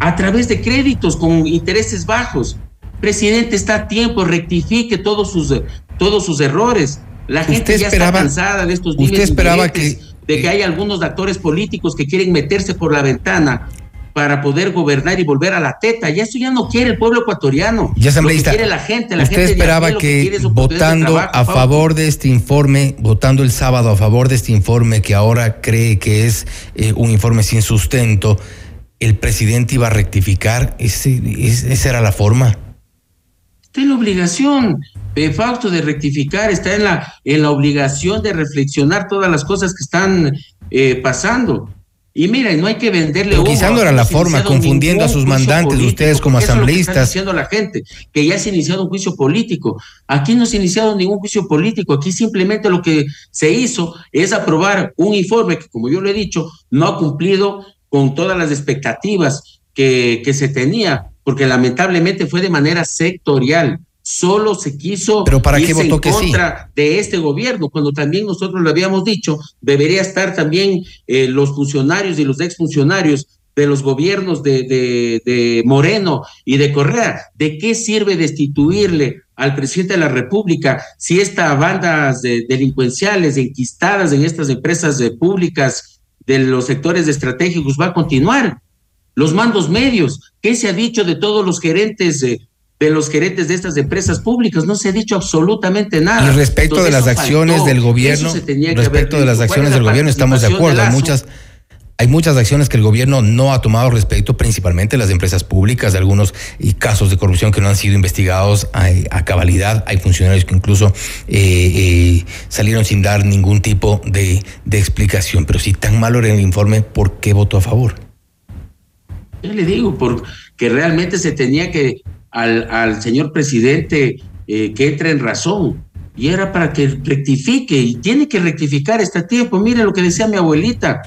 a través de créditos con intereses bajos. Presidente, está a tiempo, rectifique todos sus, todos sus errores. La gente ya está cansada de estos usted esperaba que de que hay algunos actores políticos que quieren meterse por la ventana para poder gobernar y volver a la teta. Y eso ya no quiere el pueblo ecuatoriano. Ya asambleísta, quiere la gente. La usted gente esperaba lo que, quiere es de votando trabajo, a favor de este informe, votando el sábado a favor de este informe que ahora cree que es eh, un informe sin sustento, el presidente iba a rectificar. Ese, es- esa era la forma. Está en la obligación, eh, Fausto, de rectificar, está en la, en la obligación de reflexionar todas las cosas que están eh, pasando. Y mira, y no hay que venderle humo, quizá no era la forma, confundiendo a sus mandantes, político, ustedes como eso es asambleístas. diciendo la gente, que ya se ha iniciado un juicio político. Aquí no se ha iniciado ningún juicio político, aquí simplemente lo que se hizo es aprobar un informe que, como yo lo he dicho, no ha cumplido con todas las expectativas que, que se tenía, porque lamentablemente fue de manera sectorial. Solo se quiso ¿Pero para qué irse votó en que sí? contra de este gobierno, cuando también nosotros lo habíamos dicho, debería estar también eh, los funcionarios y los exfuncionarios de los gobiernos de, de, de Moreno y de Correa. ¿De qué sirve destituirle al presidente de la República si estas bandas de- delincuenciales enquistadas en estas empresas públicas de los sectores estratégicos va a continuar? Los mandos medios, ¿qué se ha dicho de todos los gerentes de los gerentes de estas empresas públicas? No se ha dicho absolutamente nada. Y respecto de las acciones faltó. del gobierno, respecto de las dicho. ¿Cuál acciones la del gobierno, estamos de acuerdo. De muchas, hay muchas acciones que el gobierno no ha tomado respecto, principalmente las empresas públicas, de algunos y casos de corrupción que no han sido investigados a, a cabalidad. Hay funcionarios que incluso eh, eh, salieron sin dar ningún tipo de, de explicación. Pero si tan malo era el informe, ¿por qué votó a favor? Yo le digo, porque realmente se tenía que al, al señor presidente eh, que entre en razón. Y era para que rectifique, y tiene que rectificar este tiempo. Mire lo que decía mi abuelita.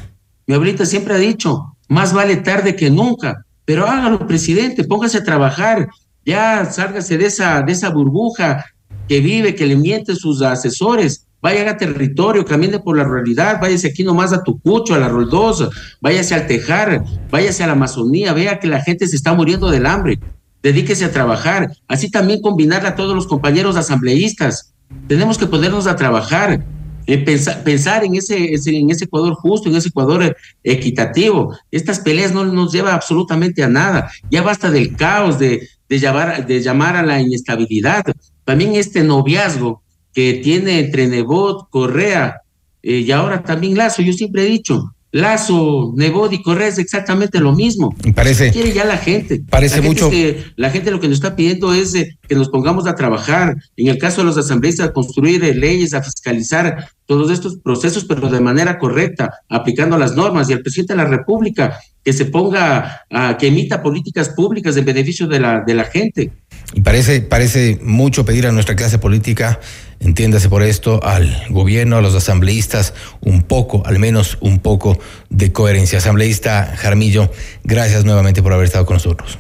Mi abuelita siempre ha dicho, más vale tarde que nunca. Pero hágalo, presidente, póngase a trabajar. Ya sálgase de esa, de esa burbuja que vive, que le miente sus asesores. Vaya a territorio, camine por la realidad, váyase aquí nomás a Tucucho, a la Roldosa, váyase al Tejar, váyase a la Amazonía, vea que la gente se está muriendo del hambre. Dedíquese a trabajar. Así también combinarle a todos los compañeros asambleístas. Tenemos que ponernos a trabajar, eh, pensar, pensar en, ese, en ese Ecuador justo, en ese Ecuador eh, equitativo. Estas peleas no nos lleva absolutamente a nada. Ya basta del caos, de, de, llamar, de llamar a la inestabilidad. También este noviazgo que tiene entre Nebot, Correa eh, y ahora también Lazo. Yo siempre he dicho, Lazo, Nebot y Correa es exactamente lo mismo. Parece- quiere ya la gente. parece La gente mucho- es que- la gente lo que nos está pidiendo es eh, que nos pongamos a trabajar. En el caso de los asambleístas, a construir eh, leyes, a fiscalizar todos estos procesos, pero de manera correcta, aplicando las normas. Y al presidente de la República que se ponga, a, que emita políticas públicas en beneficio de la, de la gente. Y parece, parece mucho pedir a nuestra clase política, entiéndase por esto, al gobierno, a los asambleístas, un poco, al menos un poco de coherencia. Asambleísta Jaramillo, gracias nuevamente por haber estado con nosotros.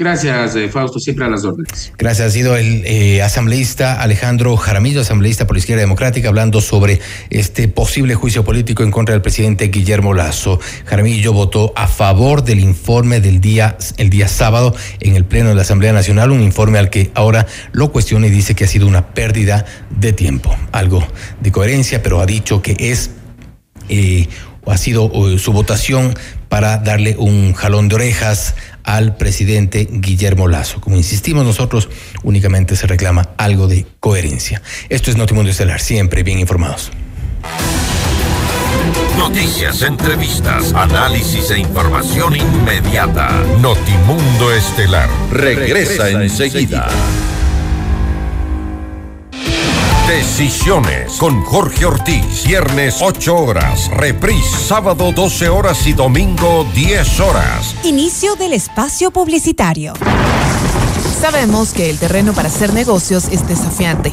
Gracias, eh, Fausto, siempre a las órdenes. Gracias. Ha sido el eh, asambleísta Alejandro Jaramillo, asambleísta por la Izquierda Democrática, hablando sobre este posible juicio político en contra del presidente Guillermo Lazo. Jaramillo votó a favor del informe del día, el día sábado en el Pleno de la Asamblea Nacional, un informe al que ahora lo cuestiona y dice que ha sido una pérdida de tiempo. Algo de coherencia, pero ha dicho que es eh, o ha sido eh, su votación para darle un jalón de orejas al presidente Guillermo Lazo. Como insistimos nosotros, únicamente se reclama algo de coherencia. Esto es Notimundo Estelar, siempre bien informados. Noticias, entrevistas, análisis e información inmediata. Notimundo Estelar regresa, enseguida. Decisiones con Jorge Ortiz. Viernes 8 horas. Reprise sábado 12 horas y domingo 10 horas. Inicio del espacio publicitario. Sabemos que el terreno para hacer negocios es desafiante.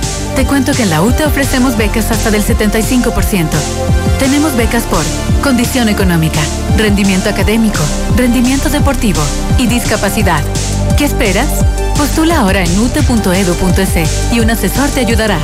Te cuento que en la UTE ofrecemos becas hasta del 75%. Tenemos becas por condición económica, rendimiento académico, rendimiento deportivo y discapacidad. ¿Qué esperas? Postula ahora en ute.edu.es y un asesor te ayudará.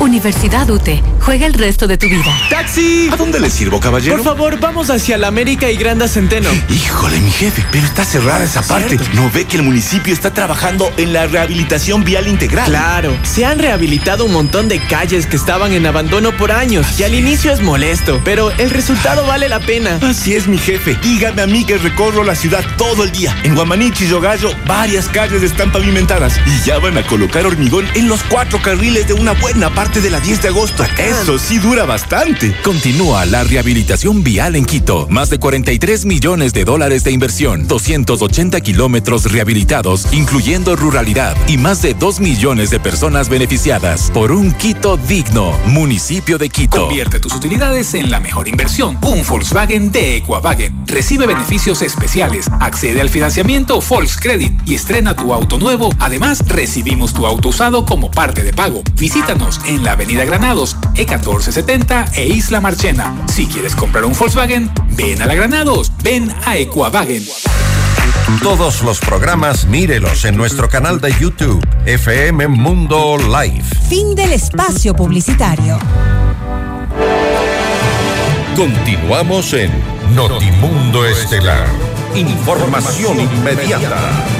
Universidad UTE. Juega el resto de tu vida. ¡Taxi! ¿A dónde le sirvo, caballero? Por favor, vamos hacia la América y Granda Centeno. Híjole, mi jefe, pero está cerrada esa parte. ¿No ve que el municipio está trabajando en la rehabilitación vial integral? Claro, se han rehabilitado un montón de calles que estaban en abandono por años y al inicio es molesto, pero el resultado vale la pena. Así es, mi jefe. Dígame a mí que recorro la ciudad todo el día. En Guamanichi y Yogallo, varias calles están pavimentadas y ya van a colocar hormigón en los cuatro carriles de una buena parte de la 10 de agosto. Eso sí dura bastante. Continúa la rehabilitación vial en Quito. Más de 43 millones de dólares de inversión, 280 kilómetros rehabilitados, incluyendo ruralidad, y más de 2 millones de personas beneficiadas. Por un Quito digno, municipio de Quito. Convierte tus utilidades en la mejor inversión. Un Volkswagen de Equavagen. Recibe beneficios especiales. Accede al financiamiento Volkscredit y estrena tu auto nuevo. Además, recibimos tu auto usado como parte de pago. Visítanos en la Avenida Granados, E1470 e Isla Marchena. Si quieres comprar un Volkswagen, ven a la Granados, ven a Equavagen. Todos los programas mírelos en nuestro canal de YouTube, FM Mundo Live. Fin del espacio publicitario. Continuamos en Notimundo Estelar. Información inmediata.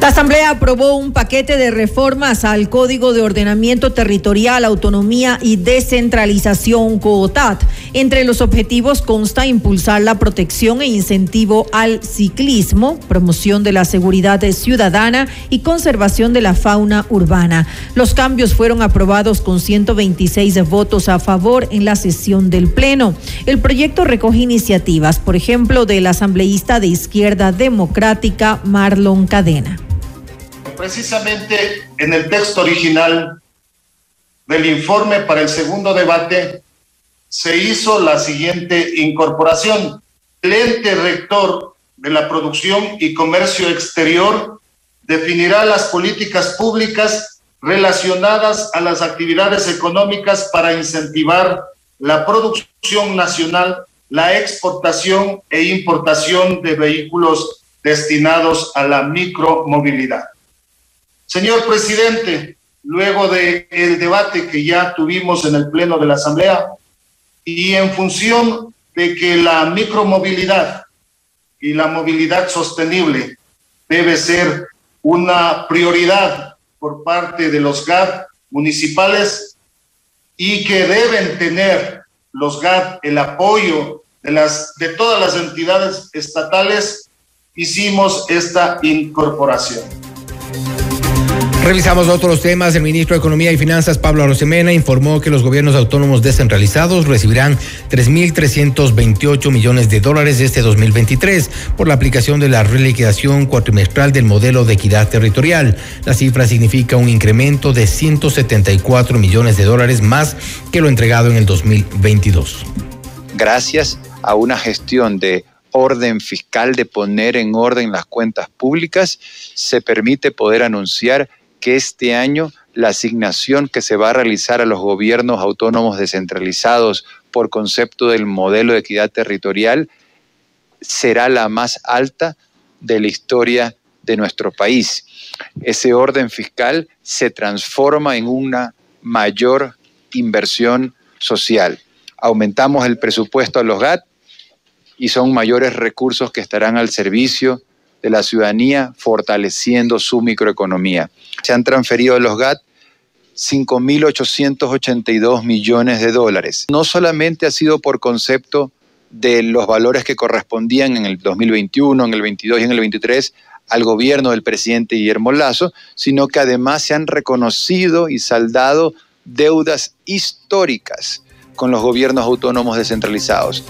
La Asamblea aprobó un paquete de reformas al Código de Ordenamiento Territorial, Autonomía y Descentralización COOTAT. Entre los objetivos consta impulsar la protección e incentivo al ciclismo, promoción de la seguridad ciudadana y conservación de la fauna urbana. Los cambios fueron aprobados con 126 votos a favor en la sesión del Pleno. El proyecto recoge iniciativas, por ejemplo, del asambleísta de Izquierda Democrática Marlon Cadena precisamente en el texto original del informe para el segundo debate se hizo la siguiente incorporación. El ente rector de la producción y comercio exterior definirá las políticas públicas relacionadas a las actividades económicas para incentivar la producción nacional, la exportación e importación de vehículos destinados a la micromovilidad. Señor presidente, luego del el debate que ya tuvimos en el Pleno de la Asamblea y en función de que la micromovilidad y la movilidad sostenible debe ser una prioridad por parte de los GAT municipales y que deben tener los GAT el apoyo de, las, de todas las entidades estatales, hicimos esta incorporación. Revisamos otros temas. El ministro de Economía y Finanzas, Pablo Arosemena, informó que los gobiernos autónomos descentralizados recibirán 3.328 millones de dólares este 2023 por la aplicación de la reliquidación cuatrimestral del modelo de equidad territorial. La cifra significa un incremento de 174 millones de dólares más que lo entregado en el 2022. Gracias a una gestión de orden fiscal de poner en orden las cuentas públicas, se permite poder anunciar que este año la asignación que se va a realizar a los gobiernos autónomos descentralizados por concepto del modelo de equidad territorial será la más alta de la historia de nuestro país. Ese orden fiscal se transforma en una mayor inversión social. Aumentamos el presupuesto a los GAT y son mayores recursos que estarán al servicio de la ciudadanía, fortaleciendo su microeconomía. Se han transferido a los GAT 5.882 millones de dólares. No solamente ha sido por concepto de los valores que correspondían en el 2021, en el 22 y en el 23 al gobierno del presidente Guillermo Lazo, sino que además se han reconocido y saldado deudas históricas con los gobiernos autónomos descentralizados.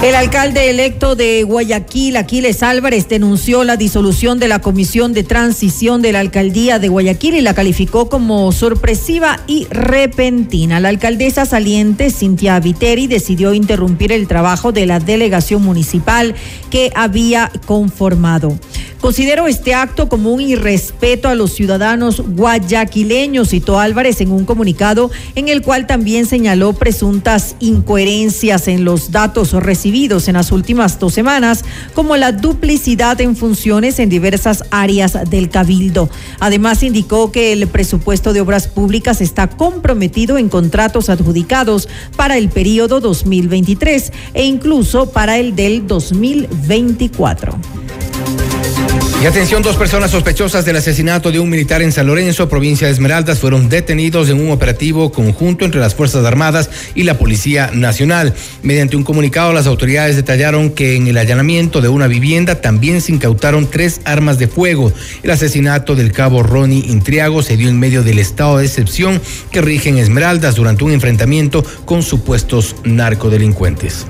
El alcalde electo de Guayaquil, Aquiles Álvarez, denunció la disolución de la Comisión de Transición de la Alcaldía de Guayaquil y la calificó como sorpresiva y repentina. La alcaldesa saliente, Cintia Viteri, decidió interrumpir el trabajo de la delegación municipal que había conformado. Considero este acto como un irrespeto a los ciudadanos guayaquileños, citó Álvarez en un comunicado en el cual también señaló presuntas incoherencias en los datos recibidos en las últimas dos semanas, como la duplicidad en funciones en diversas áreas del cabildo. Además, indicó que el presupuesto de obras públicas está comprometido en contratos adjudicados para el periodo 2023 e incluso para el del 2024. Y atención, dos personas sospechosas del asesinato de un militar en San Lorenzo, provincia de Esmeraldas, fueron detenidos en un operativo conjunto entre las Fuerzas Armadas y la Policía Nacional. Mediante un comunicado, las autoridades detallaron que en el allanamiento de una vivienda también se incautaron tres armas de fuego. El asesinato del cabo Ronnie Intriago se dio en medio del estado de excepción que rige en Esmeraldas durante un enfrentamiento con supuestos narcodelincuentes.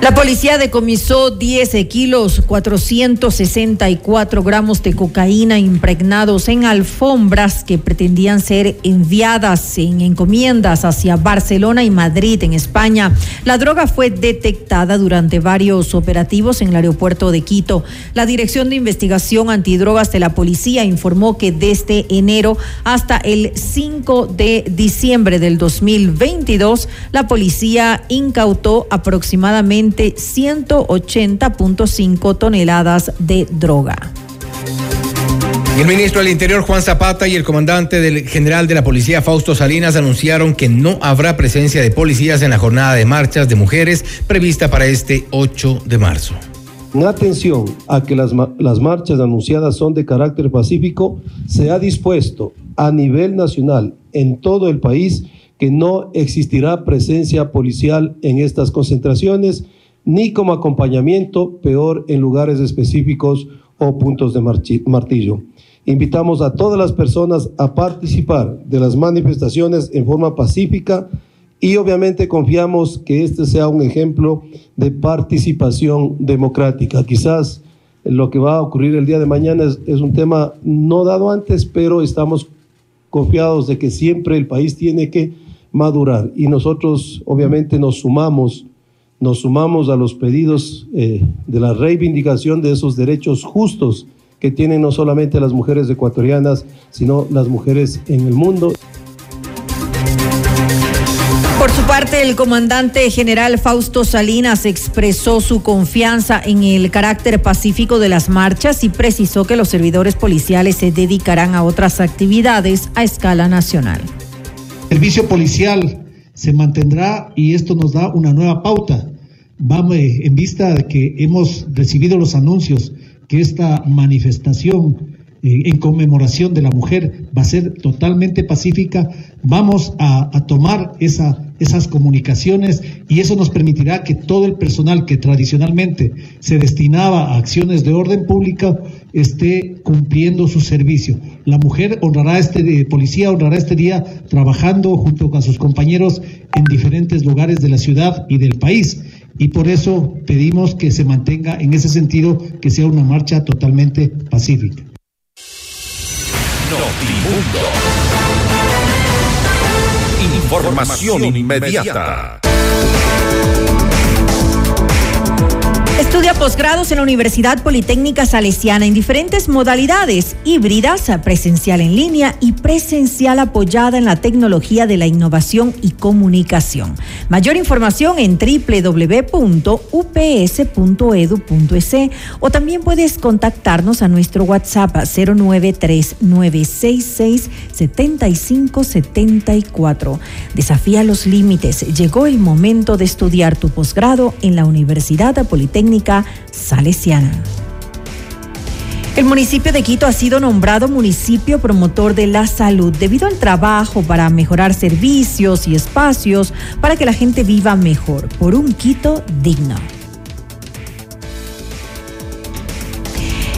La policía decomisó 10 kilos, 464 gramos de cocaína impregnados en alfombras que pretendían ser enviadas en encomiendas hacia Barcelona y Madrid, en España. La droga fue detectada durante varios operativos en el aeropuerto de Quito. La Dirección de Investigación Antidrogas de la Policía informó que desde enero hasta el 5 de diciembre del 2022, la policía incautó aproximadamente 180.5 toneladas de droga. El ministro del Interior, Juan Zapata, y el comandante del general de la policía, Fausto Salinas, anunciaron que no habrá presencia de policías en la jornada de marchas de mujeres prevista para este 8 de marzo. En atención a que las, las marchas anunciadas son de carácter pacífico, se ha dispuesto a nivel nacional en todo el país que no existirá presencia policial en estas concentraciones ni como acompañamiento, peor en lugares específicos o puntos de martillo. Invitamos a todas las personas a participar de las manifestaciones en forma pacífica y obviamente confiamos que este sea un ejemplo de participación democrática. Quizás lo que va a ocurrir el día de mañana es, un tema no dado antes, pero estamos confiados de que siempre el país tiene que madurar y nosotros obviamente nos sumamos nos sumamos a los pedidos eh, de la reivindicación de esos derechos justos que tienen no solamente las mujeres ecuatorianas, sino las mujeres en el mundo. Por su parte, el comandante general Fausto Salinas expresó su confianza en el carácter pacífico de las marchas y precisó que los servidores policiales se dedicarán a otras actividades a escala nacional. El servicio policial se mantendrá y esto nos da una nueva pauta. Vamos, eh, en vista de que hemos recibido los anuncios que esta manifestación eh, en conmemoración de la mujer va a ser totalmente pacífica, vamos a, tomar esa, esas comunicaciones y eso nos permitirá que todo el personal que tradicionalmente se destinaba a acciones de orden público esté cumpliendo su servicio. La mujer honrará este policía honrará este día trabajando junto con sus compañeros en diferentes lugares de la ciudad y del país. Y por eso pedimos que se mantenga en ese sentido, que sea una marcha totalmente pacífica. Información inmediata. Estudia posgrados en la Universidad Politécnica Salesiana en diferentes modalidades, híbridas, presencial en línea y presencial apoyada en la tecnología de la innovación y comunicación. Mayor información en www.ups.edu.es o también puedes contactarnos a nuestro WhatsApp 093967574. Desafía los límites. Llegó el momento de estudiar tu posgrado en la Universidad Politécnica Salesiana. El municipio de Quito ha sido nombrado municipio promotor de la salud debido al trabajo para mejorar servicios y espacios para que la gente viva mejor por un Quito digno.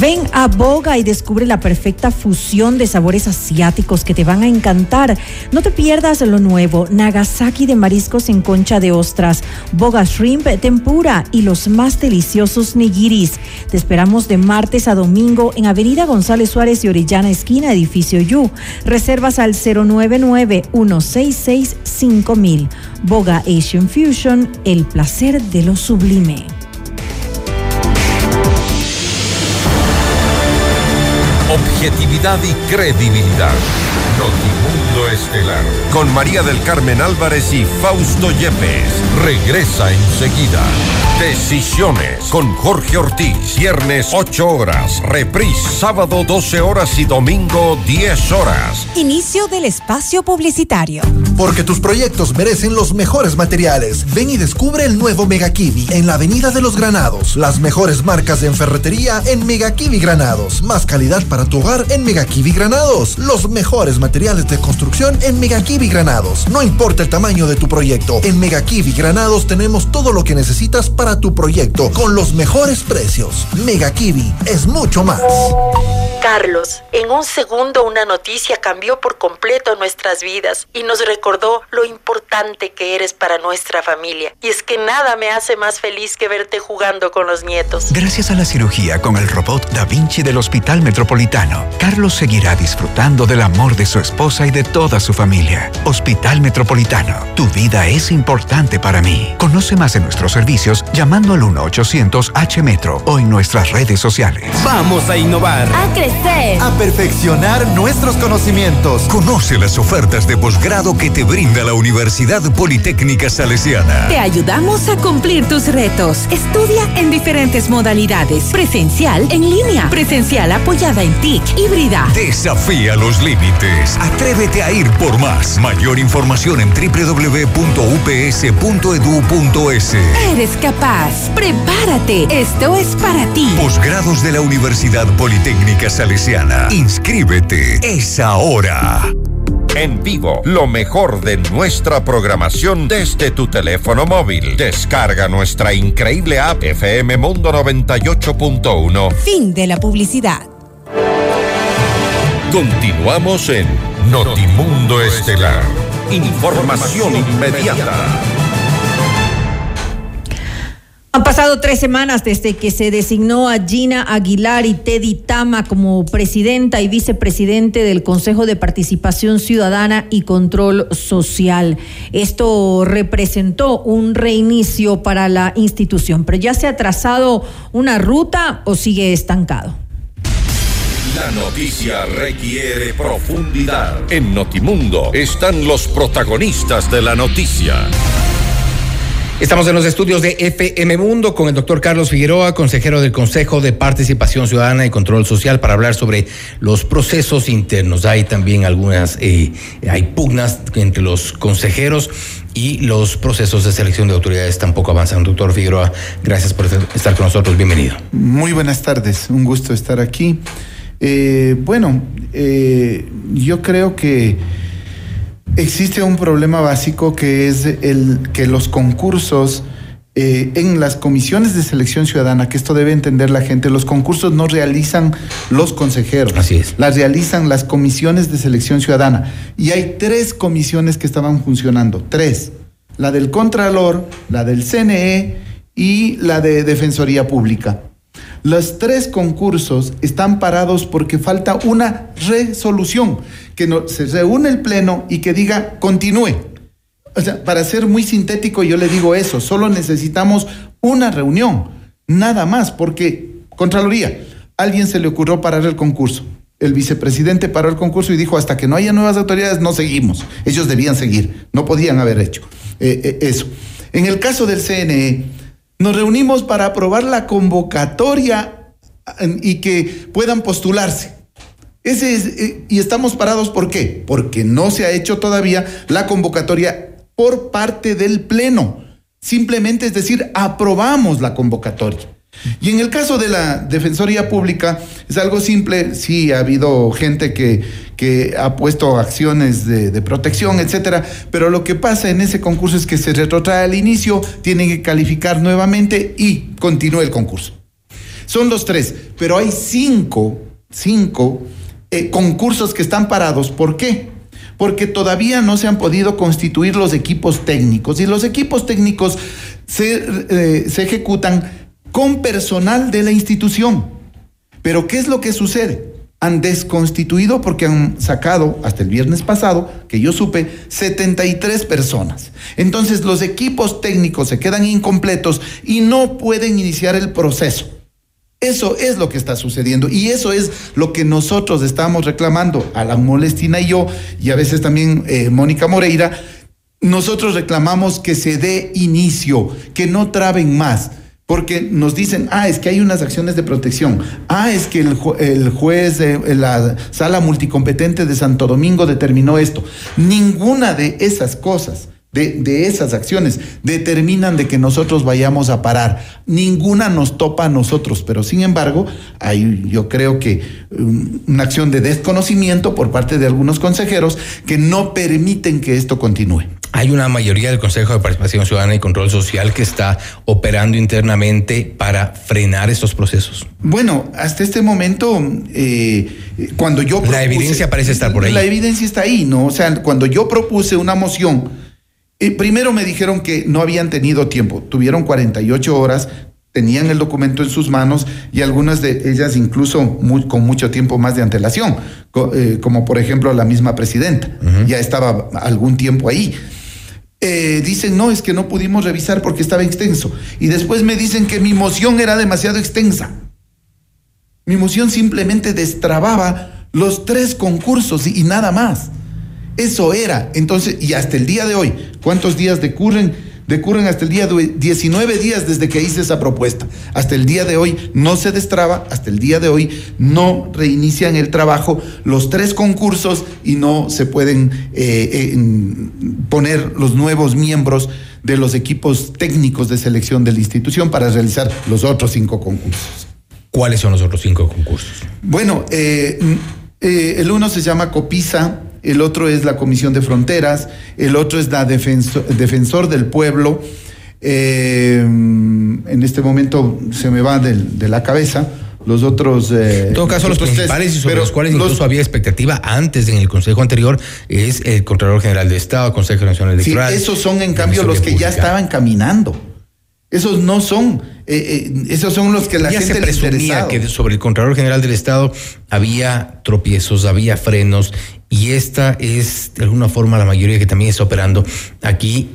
Ven a Boga y descubre la perfecta fusión de sabores asiáticos que te van a encantar. No te pierdas lo nuevo, Nagasaki de mariscos en concha de ostras, Boga Shrimp Tempura y los más deliciosos nigiris. Te esperamos de martes a domingo en Avenida González Suárez y Orellana Esquina, Edificio Yu. Reservas al 099-166-5000. Boga Asian Fusion, el placer de lo sublime. Objetividad y credibilidad. Notimundo Estelar. Con María del Carmen Álvarez y Fausto Yepes. Regresa enseguida. Decisiones con Jorge Ortiz. Viernes 8 horas. Reprise sábado 12 horas y domingo 10 horas. Inicio del espacio publicitario. Porque tus proyectos merecen los mejores materiales. Ven y descubre el nuevo Mega Kiwi en la Avenida de los Granados. Las mejores marcas en ferretería en Mega Kiwi Granados. Más calidad para tu hogar en Mega Kiwi Granados. Los mejores materiales de construcción en Mega Kiwi Granados. No importa el tamaño de tu proyecto. En Mega Kiwi Granados tenemos todo lo que necesitas para tu proyecto con los mejores precios. Mega Kiwi es mucho más. Carlos, en un segundo una noticia cambió por completo nuestras vidas y nos recordó lo importante que eres para nuestra familia. Y es que nada me hace más feliz que verte jugando con los nietos. Gracias a la cirugía con el robot Da Vinci del Hospital Metropolitano, Carlos seguirá disfrutando del amor de su esposa y de toda su familia. Hospital Metropolitano, tu vida es importante para mí. Conoce más de nuestros servicios llamando al 1-800-H-Metro o en nuestras redes sociales. Vamos a innovar. A crecer. A perfeccionar nuestros conocimientos. Conoce las ofertas de posgrado que te brinda la Universidad Politécnica Salesiana. Te ayudamos a cumplir tus retos. Estudia en diferentes modalidades. Presencial, en línea. Presencial apoyada en TIC, híbrida. Desafía los límites. Atrévete a ir por más. Mayor información en www.ups.edu.es. Eres capaz. Prepárate. Esto es para ti. Posgrados de la Universidad Politécnica Salesiana. Inscríbete. Es ahora. En vivo, lo mejor de nuestra programación desde tu teléfono móvil. Descarga nuestra increíble app FM Mundo 98.1. Fin de la publicidad. Continuamos en Notimundo Estelar. Información inmediata. Han pasado tres semanas desde que se designó a Gina Aguilar y Teddy Tama como presidenta y vicepresidente del Consejo de Participación Ciudadana y Control Social. Esto representó un reinicio para la institución, pero ya se ha trazado una ruta o sigue estancado. La noticia requiere profundidad. En Notimundo están los protagonistas de la noticia. Estamos en los estudios de FM Mundo con el doctor Carlos Figueroa, consejero del Consejo de Participación Ciudadana y Control Social, para hablar sobre los procesos internos. Hay también algunas, eh, hay pugnas entre los consejeros y los procesos de selección de autoridades tampoco avanzan. Doctor Figueroa, gracias por estar con nosotros. Bienvenido. Muy buenas tardes, un gusto estar aquí. Eh, bueno, eh, yo creo que Existe un problema básico que es el que los concursos eh, en las comisiones de selección ciudadana, que esto debe entender la gente, los concursos no realizan los consejeros. Así es. Las realizan las comisiones de selección ciudadana. Y hay tres comisiones que estaban funcionando. Tres. La del Contralor, la del CNE y la de Defensoría Pública. Los tres concursos están parados porque falta una resolución, que no, se reúne el Pleno y que diga continúe. O sea, para ser muy sintético, yo le digo eso, solo necesitamos una reunión, nada más, porque, Contraloría, alguien se le ocurrió parar el concurso. El vicepresidente paró el concurso y dijo, hasta que no haya nuevas autoridades, no seguimos. Ellos debían seguir, no podían haber hecho eh, eh, eso. En el caso del CNE, nos reunimos para aprobar la convocatoria y que puedan postularse. Ese es, eh, y estamos parados, ¿por qué? Porque no se ha hecho todavía la convocatoria por parte del Pleno. Simplemente es decir, aprobamos la convocatoria. Y en el caso de la Defensoría Pública es algo simple, sí ha habido gente que, que ha puesto acciones de, protección, etcétera, pero lo que pasa en ese concurso es que se retrotrae al inicio, tienen que calificar nuevamente y continúa el concurso. Son los tres, pero hay cinco, cinco eh, concursos que están parados. ¿Por qué? Porque todavía no se han podido constituir los equipos técnicos y los equipos técnicos se, eh, se ejecutan con personal de la institución. Pero ¿qué es lo que sucede? Han desconstituido porque han sacado hasta el viernes pasado, que yo supe, 73 personas. Entonces los equipos técnicos se quedan incompletos y no pueden iniciar el proceso. Eso es lo que está sucediendo y eso es lo que nosotros estamos reclamando, Alan Molestina y yo, y a veces también eh, Mónica Moreira, nosotros reclamamos que se dé inicio, que no traben más. Porque nos dicen, ah, es que hay unas acciones de protección, ah, es que el, el juez de la sala multicompetente de Santo Domingo determinó esto. Ninguna de esas cosas, de, de, esas acciones, determinan de que nosotros vayamos a parar. Ninguna nos topa a nosotros, pero sin embargo, hay yo creo que um, una acción de desconocimiento por parte de algunos consejeros que no permiten que esto continúe. Hay una mayoría del Consejo de Participación Ciudadana y Control Social que está operando internamente para frenar estos procesos. Bueno, hasta este momento, eh, cuando yo... Propuse, la evidencia parece estar por ahí. La evidencia está ahí, ¿no? O sea, cuando yo propuse una moción, eh, primero me dijeron que no habían tenido tiempo, tuvieron 48 horas, tenían el documento en sus manos y algunas de ellas incluso muy, con mucho tiempo más de antelación, co eh, como por ejemplo la misma presidenta, uh -huh. ya estaba algún tiempo ahí eh, dicen, no, es que no pudimos revisar porque estaba extenso. Y después me dicen que mi moción era demasiado extensa. Mi moción simplemente destrababa los tres concursos y, y nada más. Eso era. Entonces, y hasta el día de hoy, ¿cuántos días decurren? Decurren hasta el día de hoy, 19 días desde que hice esa propuesta. Hasta el día de hoy no se destraba, hasta el día de hoy no reinician el trabajo los tres concursos y no se pueden eh, eh, poner los nuevos miembros de los equipos técnicos de selección de la institución para realizar los otros cinco concursos. ¿Cuáles son los otros cinco concursos? Bueno, eh, el uno se llama Copisa, el otro es la Comisión de Fronteras, el otro es la Defensor, Defensor del Pueblo. Eh, en este momento se me va de, de la cabeza. Los otros. Eh, en todo caso, los principales tres, y sobre los cuales incluso había expectativa antes en el Consejo anterior es el Contralor General de Estado, Consejo Nacional Electoral. Sí, esos son en cambio los que Pública. ya estaban caminando. Esos no son, eh, eh, esos son los que la ya gente se presumía que sobre el Contralor General del Estado había tropiezos, había frenos, y esta es de alguna forma la mayoría que también está operando aquí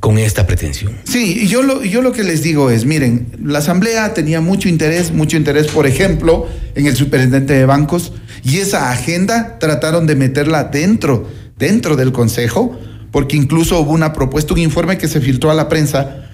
con esta pretensión. Sí, yo lo, yo lo que les digo es, miren, la Asamblea tenía mucho interés, mucho interés, por ejemplo, en el superintendente de bancos, y esa agenda trataron de meterla dentro, dentro del Consejo, porque incluso hubo una propuesta, un informe que se filtró a la prensa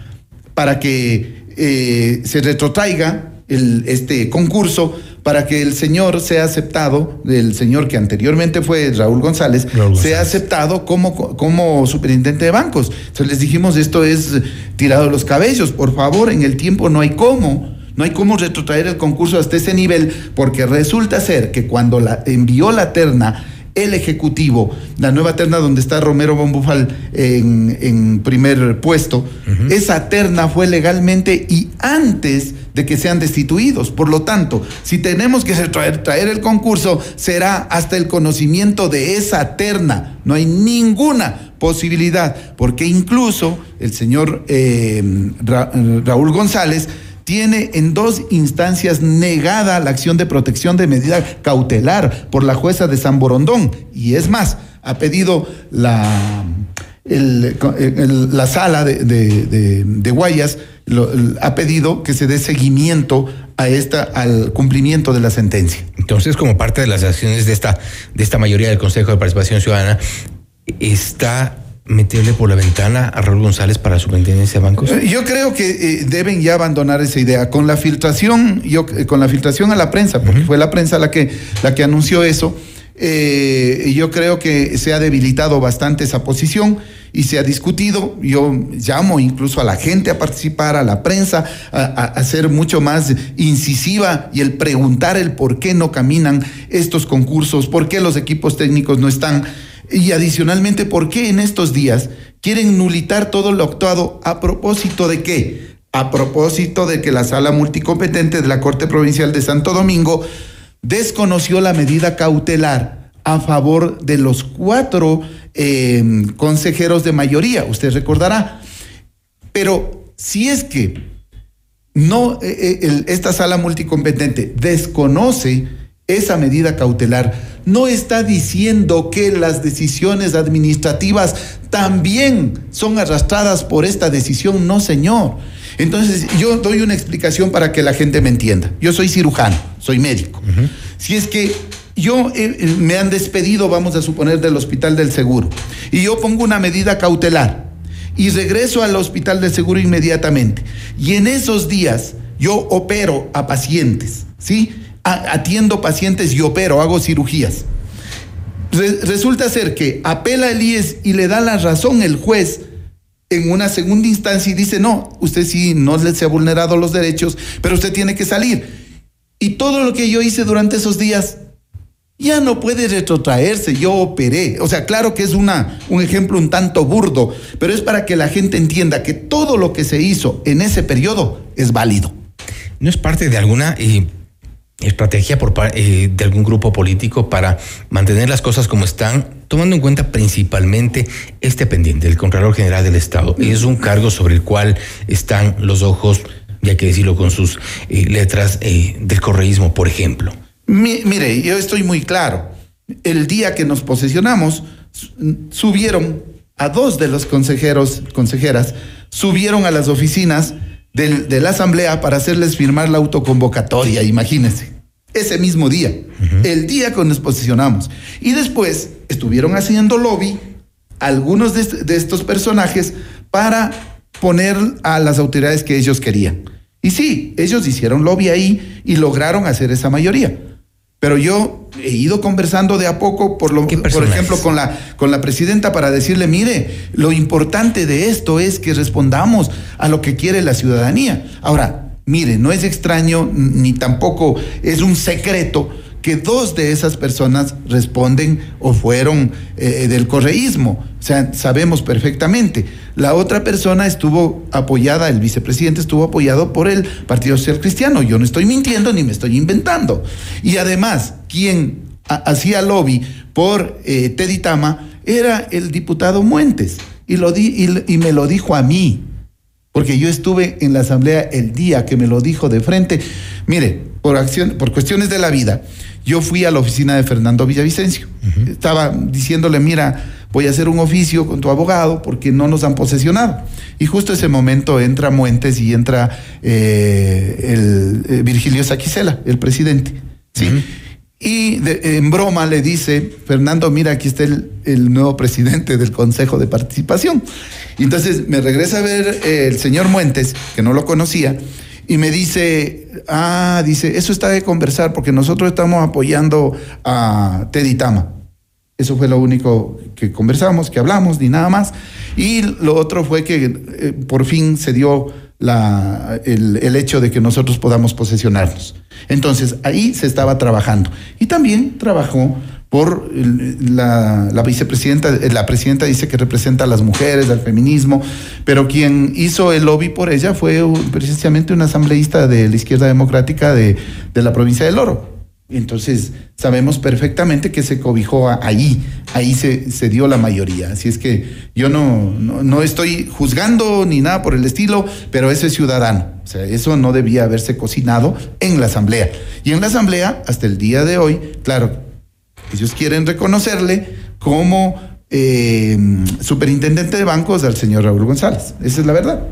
para que eh, se retrotraiga el, este concurso para que el señor sea aceptado, el señor que anteriormente fue Raúl González, Raúl González. sea aceptado como, como superintendente de bancos. Entonces les dijimos, esto es tirado de los cabellos, por favor, en el tiempo no hay cómo. No hay cómo retrotraer el concurso hasta ese nivel, porque resulta ser que cuando la, envió la terna el Ejecutivo, la nueva terna donde está Romero Bombufal en, en primer puesto, esa terna fue legalmente y antes de que sean destituidos. Por lo tanto, si tenemos que traer, traer el concurso, será hasta el conocimiento de esa terna. No hay ninguna posibilidad, porque incluso el señor eh, Ra- Raúl González tiene en dos instancias negada la acción de protección de medida cautelar por la jueza de San Borondón. Y es más, ha pedido la, la sala de- de- de Guayas, lo- ha pedido que se dé seguimiento a esta, al cumplimiento de la sentencia. Entonces, como parte de las acciones de esta, de esta mayoría del Consejo de Participación Ciudadana, ¿está meterle por la ventana a Raúl González para la superintendencia de bancos? Eh, Yo creo que eh, deben ya abandonar esa idea. Con la filtración, yo, eh, con la filtración a la prensa, porque fue la prensa la que, la que anunció eso, eh, yo creo que se ha debilitado bastante esa posición y se ha discutido. Yo llamo incluso a la gente a participar, a la prensa, a, ser mucho más incisiva y el preguntar el por qué no caminan estos concursos, por qué los equipos técnicos no están. Y adicionalmente, ¿por qué en estos días quieren nulitar todo lo actuado a propósito de qué? A propósito de que la sala multicompetente de la Corte Provincial de Santo Domingo desconoció la medida cautelar a favor de los cuatro eh, consejeros de mayoría, usted recordará. Pero si es que no, eh, eh, esta sala multicompetente desconoce esa medida cautelar, no está diciendo que las decisiones administrativas también son arrastradas por esta decisión, no señor. Entonces, yo doy una explicación para que la gente me entienda. Yo soy cirujano, soy médico. Si es que yo eh, eh, me han despedido, vamos a suponer, del hospital del seguro, y yo pongo una medida cautelar, y regreso al hospital del seguro inmediatamente. Y en esos días yo opero a pacientes, ¿sí? A- atiendo pacientes y opero, hago cirugías. Re- resulta ser que apela el IES y le da la razón el juez en una segunda instancia y dice, no, usted sí no se ha vulnerado los derechos, pero usted tiene que salir. Y todo lo que yo hice durante esos días ya no puede retrotraerse, yo operé. O sea, claro que es una, un ejemplo un tanto burdo, pero es para que la gente entienda que todo lo que se hizo en ese periodo es válido. ¿No es parte de alguna eh, estrategia por eh, de algún grupo político para mantener las cosas como están, tomando en cuenta principalmente este pendiente, el Contralor General del Estado? Es un cargo sobre el cual están los ojos, ya que decirlo con sus eh, letras, eh, del correísmo, por ejemplo. Mi- mire, yo estoy muy claro. El día que nos posesionamos, su- subieron a dos de los consejeros, consejeras, subieron a las oficinas del- de la asamblea para hacerles firmar la autoconvocatoria, imagínense. Ese mismo día, el día que nos posicionamos. Y después estuvieron haciendo lobby algunos de, est- de estos personajes para poner a las autoridades que ellos querían. Y sí, ellos hicieron lobby ahí y lograron hacer esa mayoría. Pero yo he ido conversando de a poco, por, lo, por ejemplo, con la, con la presidenta para decirle, mire, lo importante de esto es que respondamos a lo que quiere la ciudadanía. Ahora, mire, no es extraño ni tampoco es un secreto que dos de esas personas responden o fueron eh, del correísmo. O sea, sabemos perfectamente. La otra persona estuvo apoyada, el vicepresidente estuvo apoyado por el Partido Social Cristiano. Yo no estoy mintiendo ni me estoy inventando. Y además, quien ha- hacía lobby por eh, Teddy Tama era el diputado Muentes. Y me lo dijo a mí porque yo estuve en la asamblea el día que me lo dijo de frente. Mire, por acción, por cuestiones de la vida, yo fui a la oficina de Fernando Villavicencio. Estaba diciéndole, mira, voy a hacer un oficio con tu abogado porque no nos han posesionado. Y justo ese momento entra Muentes y entra eh, el eh, Virgilio Saquicela, el presidente. ¿sí? Y en broma le dice, Fernando, mira, aquí está el, el nuevo presidente del Consejo de Participación. Y entonces me regresa a ver eh, el señor Muentes, que no lo conocía, y me dice, ah, dice, eso está de conversar porque nosotros estamos apoyando a Teddy Tama. Eso fue lo único que conversamos, que hablamos, ni nada más. Y lo otro fue que eh, por fin se dio el, hecho de que nosotros podamos posesionarnos. Entonces, ahí se estaba trabajando. Y también trabajó por la, vicepresidenta, la presidenta dice que representa a las mujeres, al feminismo, pero quien hizo el lobby por ella fue precisamente un asambleísta de la izquierda democrática de, de la provincia del Oro. Entonces, sabemos perfectamente que se cobijó ahí, ahí se, se dio la mayoría. Así es que yo no, no, no, estoy juzgando ni nada por el estilo, pero eso es ciudadano. O sea, eso no debía haberse cocinado en la Asamblea. Y en la Asamblea, hasta el día de hoy, claro, ellos quieren reconocerle como eh, superintendente de bancos al señor Raúl González. Esa es la verdad.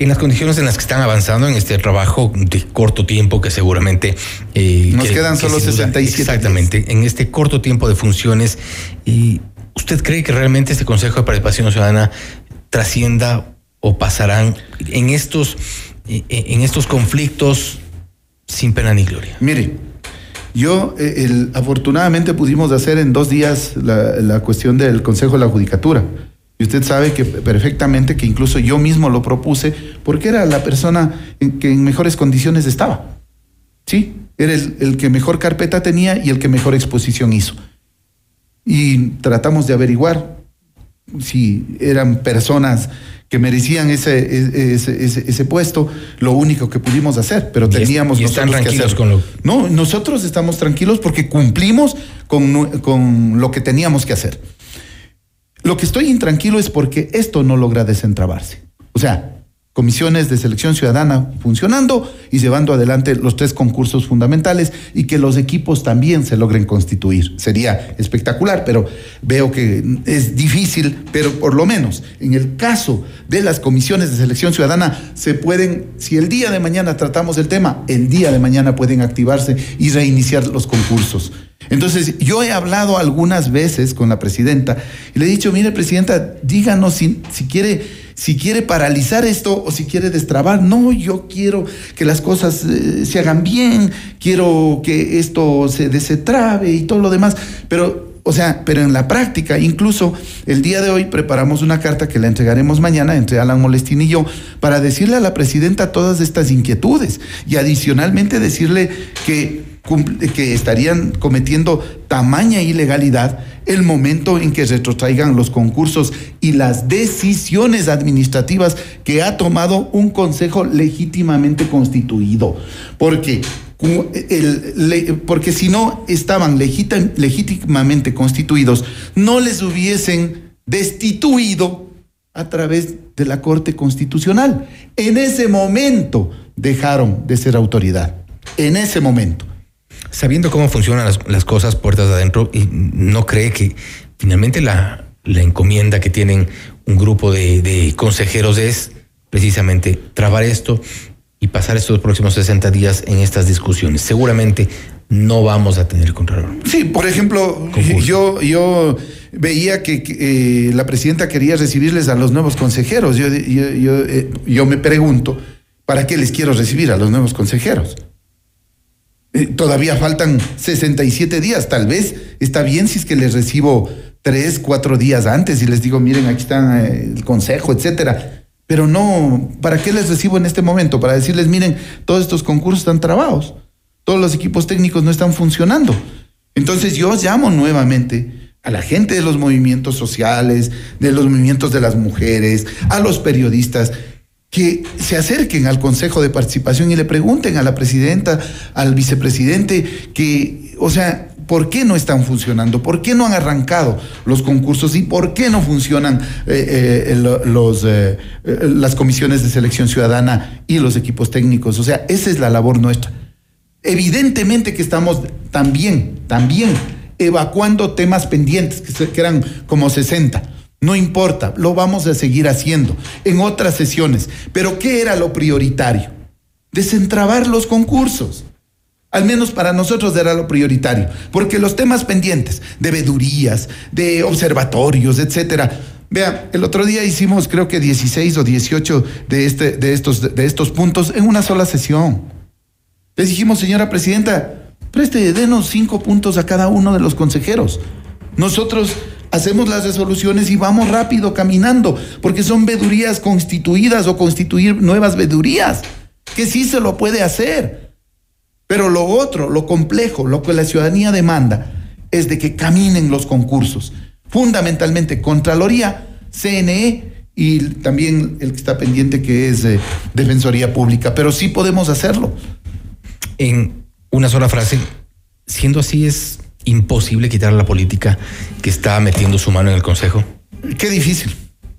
En las condiciones en las que están avanzando en este trabajo de corto tiempo, que seguramente. Eh, Nos quedan solo 67. Exactamente. En este corto tiempo de funciones, ¿y ¿usted cree que realmente este Consejo de Participación Ciudadana trascienda o pasarán en estos, eh, en estos conflictos sin pena ni gloria? Mire. Yo, eh, afortunadamente, pudimos hacer en dos días la, cuestión del Consejo de la Judicatura. Y usted sabe que perfectamente que incluso yo mismo lo propuse porque era la persona que en mejores condiciones estaba. Sí, era el, el que mejor carpeta tenía y el que mejor exposición hizo. Y tratamos de averiguar si eran personas que merecían ese, ese, ese, ese, puesto, lo único que pudimos hacer, pero teníamos y están tranquilos con lo... No, nosotros estamos tranquilos porque cumplimos con, con lo que teníamos que hacer. Lo que estoy intranquilo es porque esto no logra desentrabarse. O sea, comisiones de selección ciudadana funcionando y llevando adelante los tres concursos fundamentales y que los equipos también se logren constituir. Sería espectacular, pero veo que es difícil, pero por lo menos en el caso de las comisiones de selección ciudadana se pueden, si el día de mañana tratamos el tema, el día de mañana pueden activarse y reiniciar los concursos. Entonces, yo he hablado algunas veces con la presidenta y le he dicho, mire, presidenta, díganos si, si quiere si quiere paralizar esto o si quiere destrabar. No, yo quiero que las cosas eh, se hagan bien, quiero que esto se desetrabe y todo lo demás, pero o sea, pero en la práctica, incluso el día de hoy preparamos una carta que la entregaremos mañana entre Alan Molestín y yo para decirle a la presidenta todas estas inquietudes y adicionalmente decirle que que estarían cometiendo tamaña ilegalidad el momento en que retrotraigan los concursos y las decisiones administrativas que ha tomado un consejo legítimamente constituido. Porque el, porque si no estaban legítimamente constituidos, no les hubiesen destituido a través de la Corte Constitucional. En ese momento dejaron de ser autoridad. En ese momento sabiendo cómo funcionan las, las, cosas puertas adentro, y no cree que finalmente la, la encomienda que tienen un grupo de, de, consejeros es precisamente trabar esto y pasar estos próximos 60 días en estas discusiones. Seguramente no vamos a tener control. Sí, por ejemplo, yo, yo veía que, que eh, la presidenta quería recibirles a los nuevos consejeros. Yo, yo, yo, eh, yo me pregunto, ¿para qué les quiero recibir a los nuevos consejeros? Eh, todavía faltan 67 días, tal vez está bien si es que les recibo tres, cuatro días antes y les digo, miren, aquí está eh, el consejo, etcétera. Pero no, ¿para qué les recibo en este momento? Para decirles, miren, todos estos concursos están trabados, todos los equipos técnicos no están funcionando. Entonces yo llamo nuevamente a la gente de los movimientos sociales, de los movimientos de las mujeres, a los periodistas, que se acerquen al Consejo de Participación y le pregunten a la presidenta, al vicepresidente, que, o sea, ¿por qué no están funcionando? ¿Por qué no han arrancado los concursos? ¿Y por qué no funcionan eh, eh, los, eh, las comisiones de selección ciudadana y los equipos técnicos? O sea, esa es la labor nuestra. Evidentemente que estamos también, también evacuando temas pendientes, que, eran como 60 no importa, lo vamos a seguir haciendo en otras sesiones. Pero ¿qué era lo prioritario? Desentrabar los concursos. Al menos para nosotros era lo prioritario, porque los temas pendientes de vedurías, de observatorios, etcétera. Vea, el otro día hicimos creo que 16 o 18 de, este, de, estos, de estos puntos en una sola sesión. Les dijimos, señora presidenta, preste, denos cinco puntos a cada uno de los consejeros. Nosotros hacemos las resoluciones y vamos rápido caminando, porque son vedurías constituidas o constituir nuevas vedurías, que sí se lo puede hacer. Pero lo otro, lo complejo, lo que la ciudadanía demanda, es de que caminen los concursos. Fundamentalmente Contraloría, CNE y también el que está pendiente que es eh, Defensoría Pública. Pero sí podemos hacerlo. En una sola frase, siendo así es imposible quitar la política que está metiendo su mano en el Consejo. Qué difícil.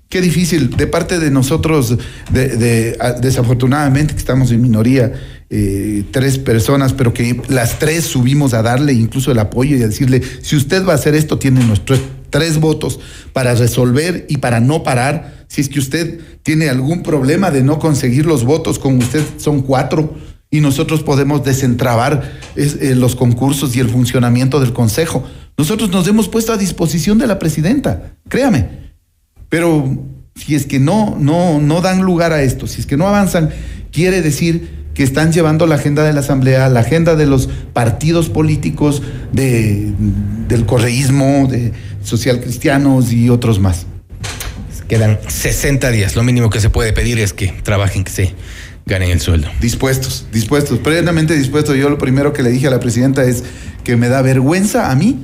Qué difícil. De parte de nosotros, de, desafortunadamente que estamos en minoría, eh, tres personas, pero que las tres subimos a darle incluso el apoyo y a decirle, si usted va a hacer esto, tiene nuestros tres votos para resolver y para no parar. Si es que usted tiene algún problema de no conseguir los votos, con usted son cuatro y nosotros podemos desentrabar es, eh, los concursos y el funcionamiento del Consejo. Nosotros nos hemos puesto a disposición de la presidenta, créame. Pero si es que no, no, no dan lugar a esto, si es que no avanzan, quiere decir que están llevando la agenda de la Asamblea, la agenda de los partidos políticos, de, del correísmo, de social cristianos y otros más. Quedan 60 días. Lo mínimo que se puede pedir es que trabajen, que se ganen el sueldo. Dispuestos, dispuestos, plenamente dispuestos. Yo lo primero que le dije a la presidenta es que me da vergüenza a mí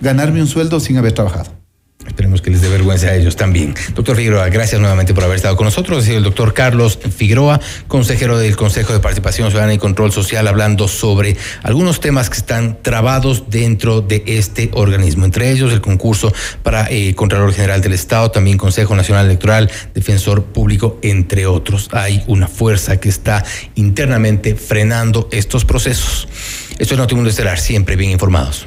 ganarme un sueldo sin haber trabajado. Esperemos que les dé vergüenza a ellos también. Doctor Figueroa, gracias nuevamente por haber estado con nosotros. Ha sido el doctor Carlos Figueroa, consejero del Consejo de Participación Ciudadana y Control Social, hablando sobre algunos temas que están trabados dentro de este organismo. Entre ellos, el concurso para eh, Contralor General del Estado, también Consejo Nacional Electoral, Defensor Público, entre otros. Hay una fuerza que está internamente frenando estos procesos. Esto es Notimundo Estelar, siempre bien informados.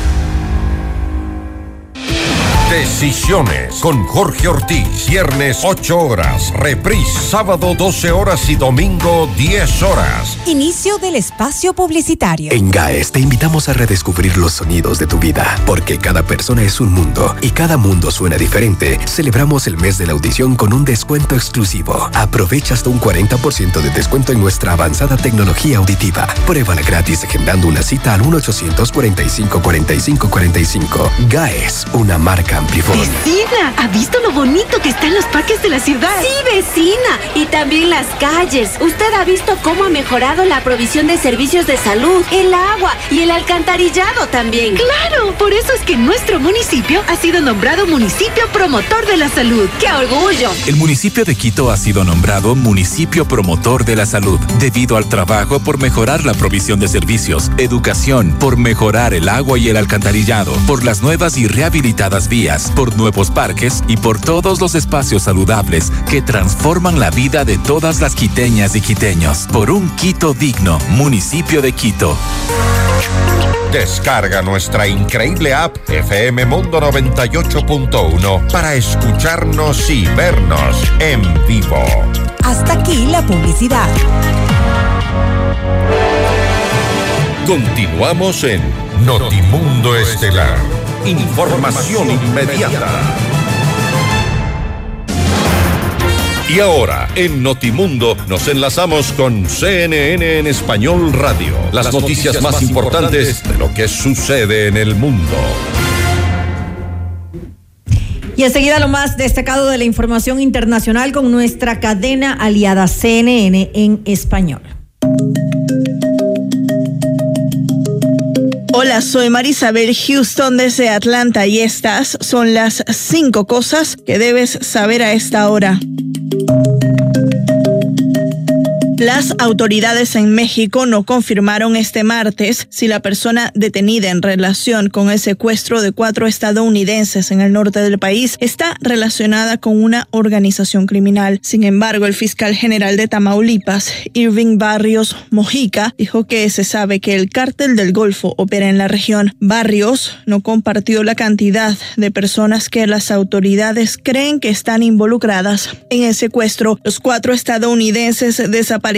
Decisiones con Jorge Ortiz. Viernes 8 horas. Reprise sábado 12 horas y domingo 10 horas. Inicio del espacio publicitario. En GAES te invitamos a redescubrir los sonidos de tu vida, porque cada persona es un mundo y cada mundo suena diferente. Celebramos el mes de la audición con un descuento exclusivo. Aprovecha hasta un 40% de descuento en nuestra avanzada tecnología auditiva. Pruébala gratis agendando una cita al 1-800-45-45-45. GAES, una marca Amplifon. Vecina, ¿ha visto lo bonito que están los parques de la ciudad? Sí, vecina. Y también las calles. Usted ha visto cómo ha mejorado la provisión de servicios de salud, el agua y el alcantarillado también. Claro, por eso es que nuestro municipio ha sido nombrado municipio promotor de la salud. ¡Qué orgullo! El municipio de Quito ha sido nombrado municipio promotor de la salud debido al trabajo por mejorar la provisión de servicios, educación, por mejorar el agua y el alcantarillado, por las nuevas y rehabilitadas vías, por nuevos parques y por todos los espacios saludables que transforman la vida de todas las quiteñas y quiteños. Por un Quito digno, municipio de Quito. Descarga nuestra increíble app FM Mundo 98.1 para escucharnos y vernos en vivo. Hasta aquí la publicidad. Continuamos en Notimundo Estelar. Información inmediata. Y ahora, en Notimundo, nos enlazamos con CNN en Español Radio. Las, noticias, más importantes de lo que sucede en el mundo. Y enseguida lo más destacado de la información internacional con nuestra cadena aliada CNN en español. Hola, soy Marisabel Houston desde Atlanta y estas son las cinco cosas que debes saber a esta hora. Las autoridades en México no confirmaron este martes si la persona detenida en relación con el secuestro de cuatro estadounidenses en el norte del país está relacionada con una organización criminal. Sin embargo, el fiscal general de Tamaulipas, Irving Barrios Mojica, dijo que se sabe que el cártel del Golfo opera en la región. Barrios no compartió la cantidad de personas que las autoridades creen que están involucradas en el secuestro. Los cuatro estadounidenses desaparecieron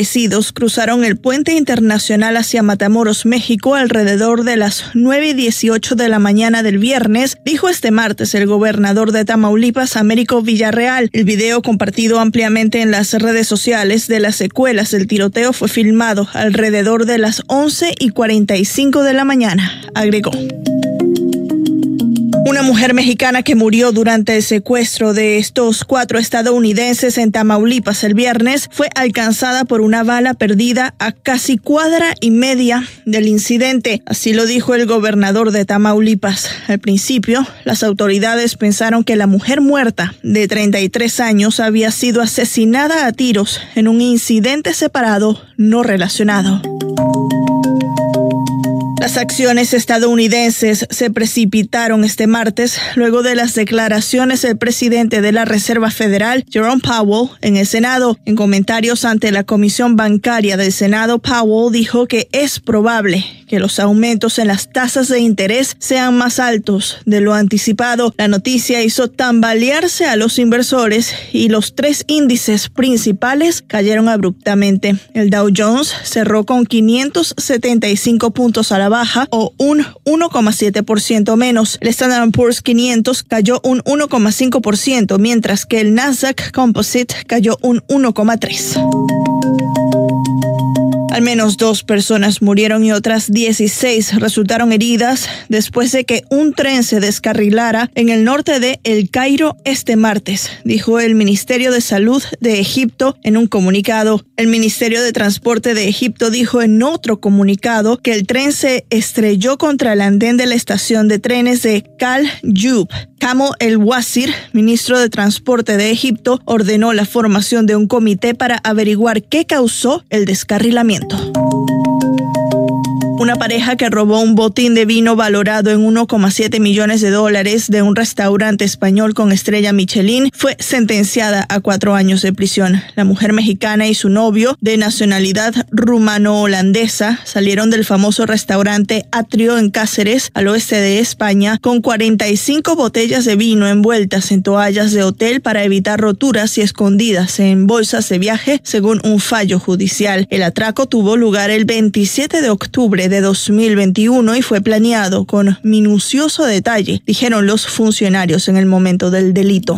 cruzaron el puente internacional hacia Matamoros, México, alrededor de las 9 y 18 de la mañana del viernes, dijo este martes el gobernador de Tamaulipas, Américo Villarreal. El video compartido ampliamente en las redes sociales de las secuelas del tiroteo fue filmado alrededor de las 11 y 45 de la mañana, agregó. Una mujer mexicana que murió durante el secuestro de estos cuatro estadounidenses en Tamaulipas el viernes fue alcanzada por una bala perdida a casi cuadra y media del incidente. Así lo dijo el gobernador de Tamaulipas. Al principio, las autoridades pensaron que la mujer muerta de 33 años había sido asesinada a tiros en un incidente separado no relacionado. Las acciones estadounidenses se precipitaron este martes luego de las declaraciones del presidente de la Reserva Federal, Jerome Powell, en el Senado. En comentarios ante la Comisión Bancaria del Senado, Powell dijo que es probable que los aumentos en las tasas de interés sean más altos de lo anticipado. La noticia hizo tambalearse a los inversores y los tres índices principales cayeron abruptamente. El Dow Jones cerró con 575 puntos a la baja o un 1,7% menos. El Standard Poor's 500 cayó un 1,5%, mientras que el Nasdaq Composite cayó un 1,3%. Al menos dos personas murieron y otras 16 resultaron heridas después de que un tren se descarrilara en el norte de El Cairo este martes, dijo el Ministerio de Salud de Egipto en un comunicado. El Ministerio de Transporte de Egipto dijo en otro comunicado que el tren se estrelló contra el andén de la estación de trenes de Kal Yub. Kamo El Wazir, ministro de Transporte de Egipto, ordenó la formación de un comité para averiguar qué causó el descarrilamiento muerto. Una pareja que robó un botín de vino valorado en 1,7 millones de dólares de un restaurante español con estrella Michelin fue sentenciada a cuatro años de prisión. La mujer mexicana y su novio, de nacionalidad rumano-holandesa, salieron del famoso restaurante Atrio en Cáceres, al oeste de España, con 45 botellas de vino envueltas en toallas de hotel para evitar roturas y escondidas en bolsas de viaje, según un fallo judicial. El atraco tuvo lugar el 27 de octubre de 2021 y fue planeado con minucioso detalle, dijeron los funcionarios en el momento del delito.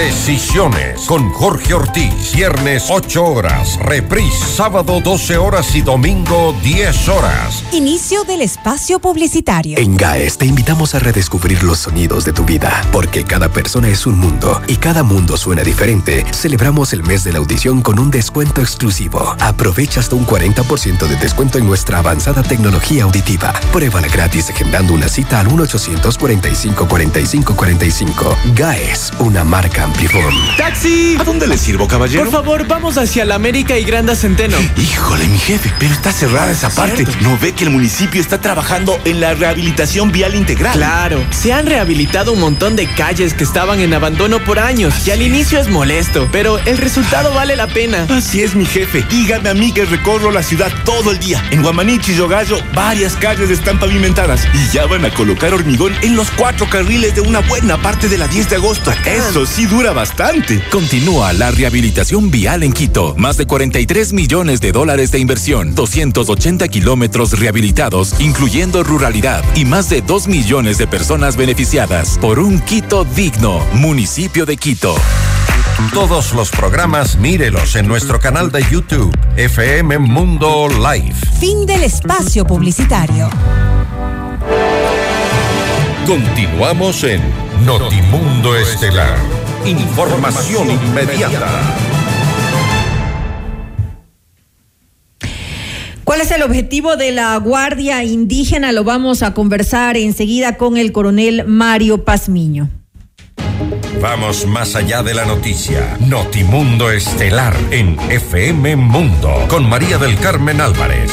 Decisiones con Jorge Ortiz. Viernes 8 horas. Reprise sábado 12 horas y domingo 10 horas. Inicio del espacio publicitario. En GAES te invitamos a redescubrir los sonidos de tu vida, porque cada persona es un mundo y cada mundo suena diferente. Celebramos el mes de la audición con un descuento exclusivo. Aprovecha hasta un 40% de descuento en nuestra avanzada tecnología auditiva. Pruébala gratis agendando una cita al 1-800-45-45-45. GAES, una marca ¡Taxi! ¿A dónde le sirvo, caballero? Por favor, vamos hacia la América y Granda Centeno. Híjole, mi jefe, pero está cerrada esa parte. ¿No ve que el municipio está trabajando en la rehabilitación vial integral? Claro, se han rehabilitado un montón de calles que estaban en abandono por años y al inicio es molesto, pero el resultado vale la pena. Así es, mi jefe. Dígame a mí que recorro la ciudad todo el día. En Guamanichi y Yogallo, varias calles están pavimentadas y ya van a colocar hormigón en los cuatro carriles de una buena parte de la 10 de agosto. Eso sí dura bastante. Continúa la rehabilitación vial en Quito. Más de 43 millones de dólares de inversión, 280 kilómetros rehabilitados, incluyendo ruralidad, y más de 2 millones de personas beneficiadas por un Quito digno. Municipio de Quito. Todos los programas mírelos en nuestro canal de YouTube, FM Mundo Live. Fin del espacio publicitario. Continuamos en Notimundo Estelar. Información inmediata. ¿Cuál es el objetivo de la Guardia Indígena? Lo vamos a conversar enseguida con el coronel Mario Pazmiño. Vamos más allá de la noticia. Notimundo Estelar en FM Mundo con María del Carmen Álvarez.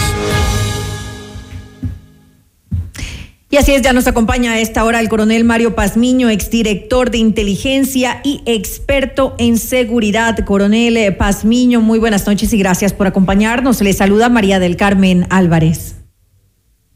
Y así es, ya nos acompaña a esta hora el coronel Mario Pazmiño, exdirector de inteligencia y experto en seguridad. Coronel eh, Pazmiño, muy buenas noches y gracias por acompañarnos. Le saluda María del Carmen Álvarez.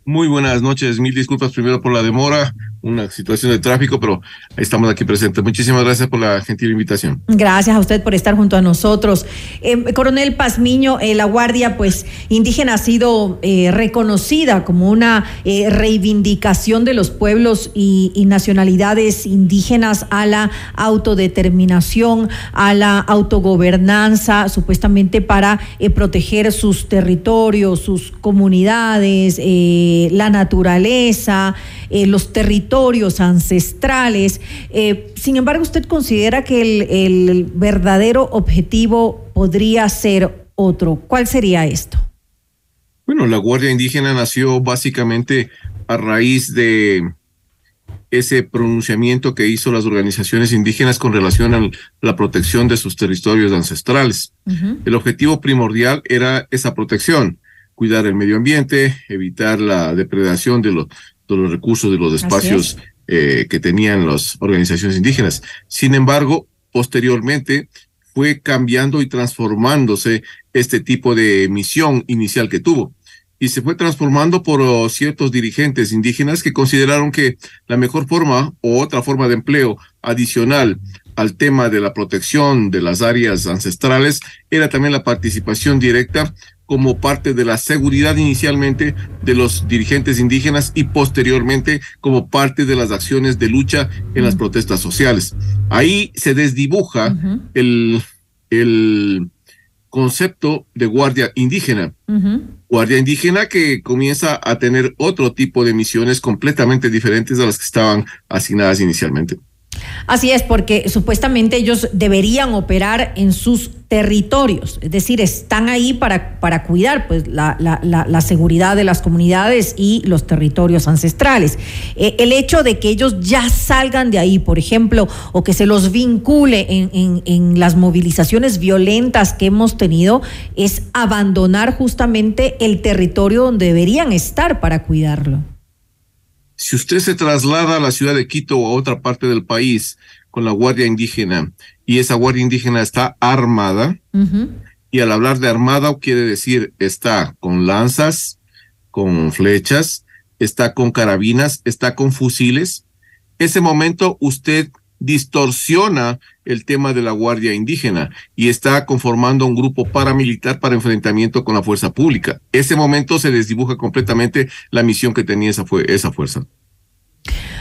Muy buenas noches, mil disculpas primero por la demora una situación de tráfico, pero estamos aquí presentes. Muchísimas gracias por la gentil invitación. Gracias a usted por estar junto a nosotros. Eh, Coronel Pazmiño, eh, la Guardia pues indígena ha sido eh, reconocida como una eh, reivindicación de los pueblos y, y, nacionalidades indígenas a la autodeterminación, a la autogobernanza, supuestamente para proteger sus territorios, sus comunidades, la naturaleza, los territorios ancestrales. Eh, sin embargo, ¿usted considera que el, el verdadero objetivo podría ser otro? ¿Cuál sería esto? Bueno, la Guardia Indígena nació básicamente a raíz de ese pronunciamiento que hizo las organizaciones indígenas con relación a la protección de sus territorios ancestrales. Uh -huh. El objetivo primordial era esa protección, cuidar el medio ambiente, evitar la depredación de los de los recursos de los espacios eh, que tenían las organizaciones indígenas. Sin embargo, posteriormente fue cambiando y transformándose este tipo de misión inicial que tuvo. Y se fue transformando por oh, ciertos dirigentes indígenas que consideraron que la mejor forma o otra forma de empleo adicional al tema de la protección de las áreas ancestrales era también la participación directa como parte de la seguridad inicialmente de los dirigentes indígenas y posteriormente como parte de las acciones de lucha en las protestas sociales. Ahí se desdibuja uh -huh. el, el concepto de guardia indígena. Uh -huh. Guardia indígena que comienza a tener otro tipo de misiones completamente diferentes a las que estaban asignadas inicialmente. Así es, porque supuestamente ellos deberían operar en sus territorios, es decir, están ahí para, para cuidar pues, la, la, la, seguridad de las comunidades y los territorios ancestrales. Eh, el hecho de que ellos ya salgan de ahí, por ejemplo, o que se los vincule en, en las movilizaciones violentas que hemos tenido, es abandonar justamente el territorio donde deberían estar para cuidarlo. Si usted se traslada a la ciudad de Quito o a otra parte del país con la Guardia Indígena y esa Guardia Indígena está armada, uh -huh. y al hablar de armada quiere decir está con lanzas, con flechas, está con carabinas, está con fusiles, ese momento usted distorsiona el tema de la Guardia Indígena y está conformando un grupo paramilitar para enfrentamiento con la fuerza pública. Ese momento se desdibuja completamente la misión que tenía esa, fue, esa fuerza.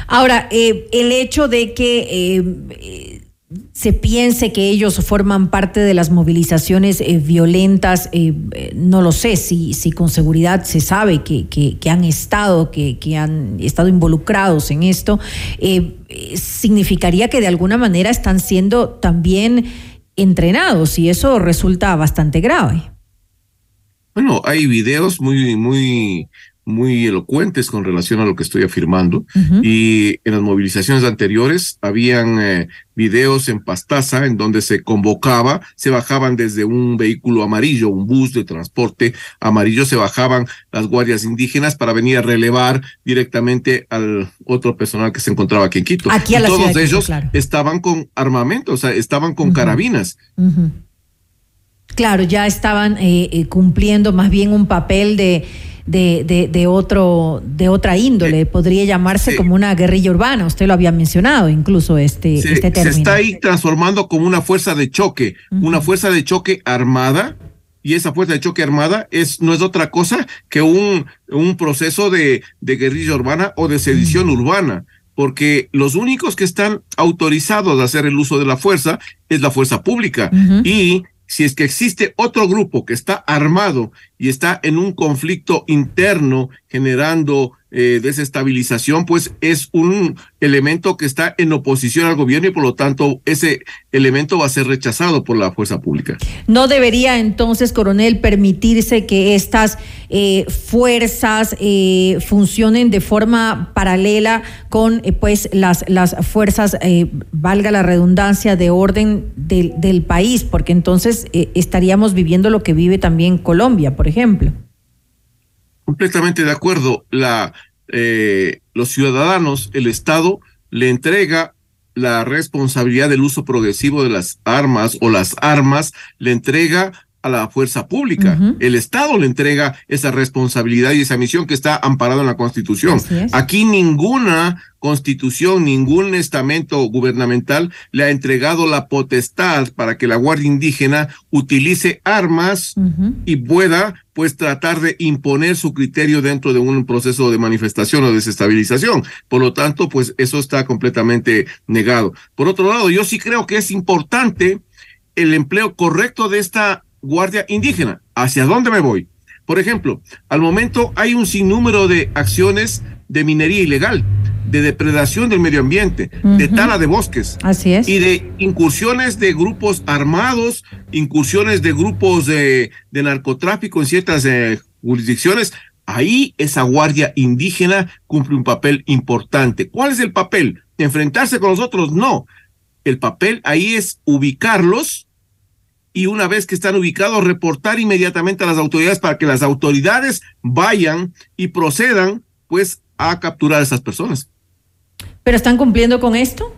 Ahora, eh, el hecho de que eh, se piense que ellos forman parte de las movilizaciones eh, violentas, eh, no lo sé si, si con seguridad se sabe que, que, que han estado, que, que, han estado involucrados en esto, eh, significaría que de alguna manera están siendo también entrenados y eso resulta bastante grave. Bueno, hay videos muy, muy muy elocuentes con relación a lo que estoy afirmando. Uh -huh. Y en las movilizaciones anteriores habían eh, videos en Pastaza en donde se convocaba, se bajaban desde un vehículo amarillo, un bus de transporte amarillo, se bajaban las guardias indígenas para venir a relevar directamente al otro personal que se encontraba aquí en Quito. Aquí y todos Quito, ellos claro. estaban con armamento, o sea, estaban con uh -huh. carabinas. Uh -huh. Claro, ya estaban eh, eh, cumpliendo más bien un papel de de, de, de, otro, de otra índole, podría llamarse sí. como una guerrilla urbana, usted lo había mencionado incluso este, se, este término. Se está ahí transformando como una fuerza de choque, uh -huh. una fuerza de choque armada, y esa fuerza de choque armada es, no es otra cosa que un, un proceso de, de guerrilla urbana o de sedición uh -huh. urbana porque los únicos que están autorizados a hacer el uso de la fuerza es la fuerza pública uh -huh. y si es que existe otro grupo que está armado y está en un conflicto interno generando eh, desestabilización, pues es un elemento que está en oposición al gobierno y por lo tanto ese elemento va a ser rechazado por la fuerza pública. No debería entonces, coronel, permitirse que estas eh, fuerzas eh, funcionen de forma paralela con eh, pues las, las fuerzas, eh, valga la redundancia, de orden del, país, porque entonces eh, estaríamos viviendo lo que vive también Colombia, por ejemplo. Completamente de acuerdo. La, eh, los ciudadanos, el Estado le entrega la responsabilidad del uso progresivo de las armas o las armas, le entrega a la fuerza pública. El Estado le entrega esa responsabilidad y esa misión que está amparada en la Constitución. Aquí ninguna constitución, ningún estamento gubernamental le ha entregado la potestad para que la Guardia Indígena utilice armas y pueda pues tratar de imponer su criterio dentro de un proceso de manifestación o desestabilización. Por lo tanto, pues eso está completamente negado. Por otro lado, yo sí creo que es importante el empleo correcto de esta Guardia Indígena. ¿Hacia dónde me voy? Por ejemplo, al momento hay un sinnúmero de acciones de minería ilegal, de depredación del medio ambiente, de tala de bosques. Así es. Y de incursiones de grupos armados, incursiones de grupos de, narcotráfico en ciertas eh, jurisdicciones. Ahí esa guardia indígena cumple un papel importante. ¿Cuál es el papel? ¿Enfrentarse con nosotros? No. El papel ahí es ubicarlos y una vez que están ubicados, reportar inmediatamente a las autoridades para que las autoridades vayan y procedan, pues, a capturar a esas personas. ¿Pero están cumpliendo con esto?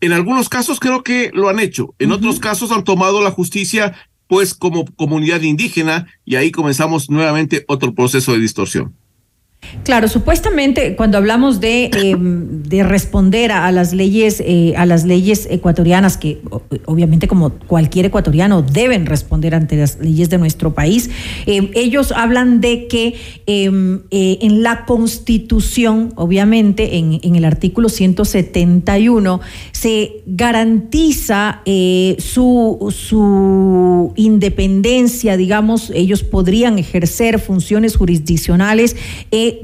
En algunos casos creo que lo han hecho, en otros casos han tomado la justicia pues como comunidad indígena y ahí comenzamos nuevamente otro proceso de distorsión. Claro, supuestamente cuando hablamos de, em, de responder a, las leyes, eh, a las leyes ecuatorianas, que obviamente como cualquier ecuatoriano deben responder ante las leyes de nuestro país, em, ellos hablan de que em, eh, en la Constitución, obviamente en, en, el artículo 171, se garantiza eh, su, su independencia, digamos, ellos podrían ejercer funciones jurisdiccionales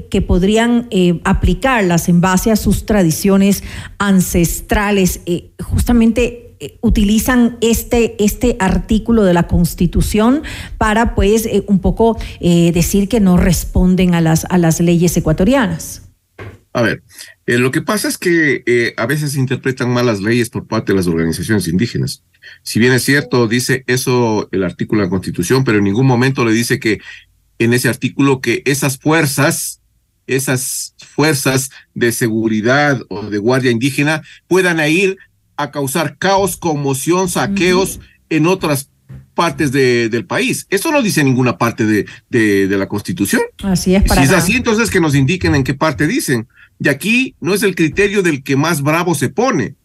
que podrían eh, aplicarlas en base a sus tradiciones ancestrales. Eh, justamente eh, utilizan este, este artículo de la Constitución para, pues, un poco decir que no responden a las, a las leyes ecuatorianas. A ver, lo que pasa es que a veces se interpretan mal las leyes por parte de las organizaciones indígenas. Si bien es cierto, dice eso el artículo de la Constitución, pero en ningún momento le dice que en ese artículo que esas fuerzas esas fuerzas de seguridad o de guardia indígena puedan ir a causar caos, conmoción, saqueos en otras partes del país. Eso no dice ninguna parte de, de, la Constitución. Así es. Para si es así, entonces que nos indiquen en qué parte dicen. Y aquí no es el criterio del que más bravo se pone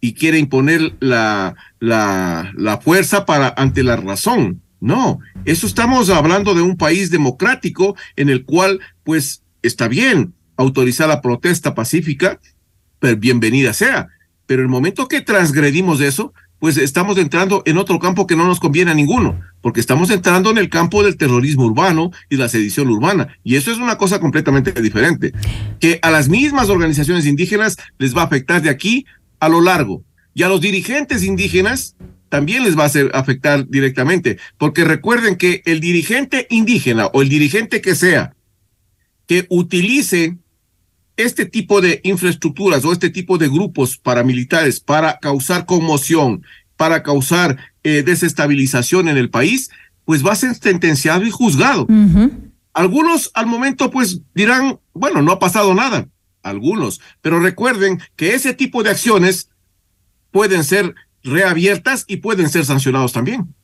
y quiere imponer la, la, la fuerza para ante la razón. No, eso estamos hablando de un país democrático en el cual, pues, está bien autorizar la protesta pacífica, bienvenida sea. Pero el momento que transgredimos eso, pues estamos entrando en otro campo que no nos conviene a ninguno, porque estamos entrando en el campo del terrorismo urbano y la sedición urbana. Y eso es una cosa completamente diferente, que a las mismas organizaciones indígenas les va a afectar de aquí a lo largo. Y a los dirigentes indígenas también les va a hacer afectar directamente, porque recuerden que el dirigente indígena o el dirigente que sea que utilice este tipo de infraestructuras o este tipo de grupos paramilitares para causar conmoción, para causar eh, desestabilización en el país, pues va a ser sentenciado y juzgado. Algunos al momento pues dirán, bueno, no ha pasado nada, algunos, pero recuerden que ese tipo de acciones pueden ser reabiertas y pueden ser sancionados también.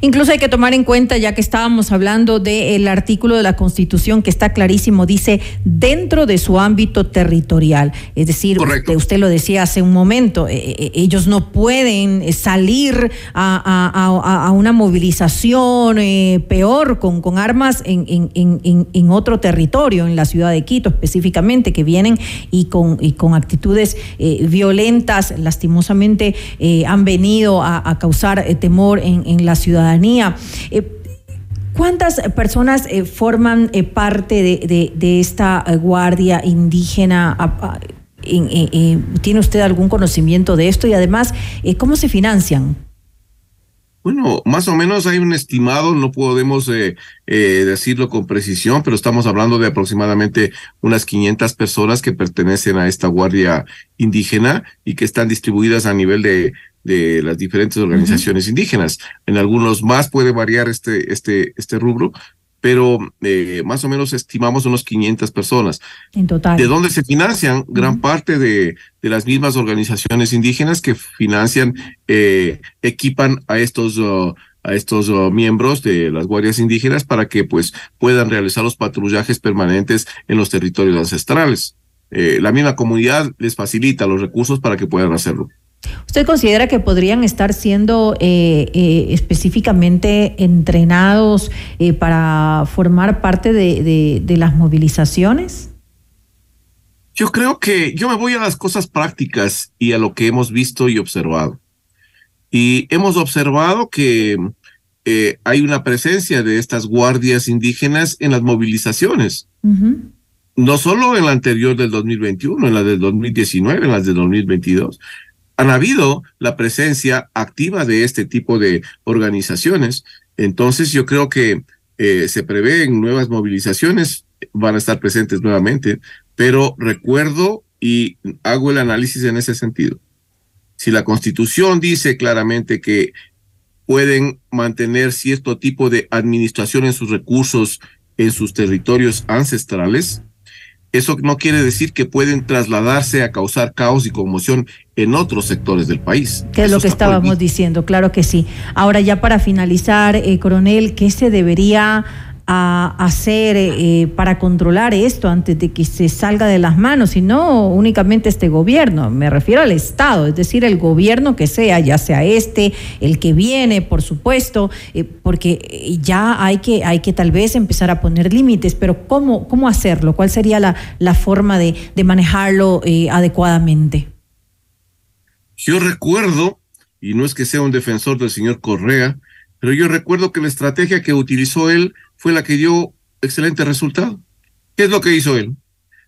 Incluso hay que tomar en cuenta, ya que estábamos hablando del artículo de la Constitución que está clarísimo, dice dentro de su ámbito territorial. Es decir, usted, lo decía hace un momento, eh, eh, ellos no pueden salir a, una movilización eh, peor con, con armas en, en, otro territorio, en la ciudad de Quito específicamente, que vienen y con, y con actitudes violentas, lastimosamente han venido a, causar temor en la ciudadanía. Eh, ¿Cuántas personas eh, forman eh, parte de, esta guardia indígena? ¿Tiene usted algún conocimiento de esto? Y además, ¿cómo se financian? Bueno, más o menos hay un estimado, no podemos decirlo con precisión, pero estamos hablando de aproximadamente unas 500 personas que pertenecen a esta guardia indígena y que están distribuidas a nivel de, de las diferentes organizaciones indígenas. En algunos más puede variar este, este, este rubro, pero eh, más o menos estimamos unos 500 personas. En total. ¿De dónde se financian? Gran parte de, de, las mismas organizaciones indígenas que financian, eh, equipan a estos... Uh, a estos uh, miembros de las guardias indígenas para que pues puedan realizar los patrullajes permanentes en los territorios ancestrales. Eh, la misma comunidad les facilita los recursos para que puedan hacerlo. ¿Usted considera que podrían estar siendo eh, eh, específicamente entrenados eh, para formar parte de, de, de, las movilizaciones? Yo creo que yo me voy a las cosas prácticas y a lo que hemos visto y observado. Y hemos observado que hay una presencia de estas guardias indígenas en las movilizaciones. Uh -huh. No solo en la anterior del 2021, en la del 2019, en las del 2022 han habido la presencia activa de este tipo de organizaciones. Entonces yo creo que eh, se prevén nuevas movilizaciones, van a estar presentes nuevamente, pero recuerdo y hago el análisis en ese sentido. Si la constitución dice claramente que pueden mantener cierto tipo de administración en sus recursos en sus territorios ancestrales, eso no quiere decir que pueden trasladarse a causar caos y conmoción en otros sectores del país. Que es lo que estábamos prohibido. diciendo, claro que sí. Ahora ya para finalizar, eh, coronel, ¿qué se debería a hacer eh, para controlar esto antes de que se salga de las manos, y no únicamente este gobierno, me refiero al Estado, es decir, el gobierno que sea, ya sea este, el que viene, por supuesto, eh, porque ya hay que, hay que tal vez empezar a poner límites, pero ¿cómo, cómo hacerlo? ¿Cuál sería la, la forma de, de manejarlo eh, adecuadamente? Yo recuerdo, y no es que sea un defensor del señor Correa, pero yo recuerdo que la estrategia que utilizó él fue la que dio excelente resultado. ¿Qué es lo que hizo él?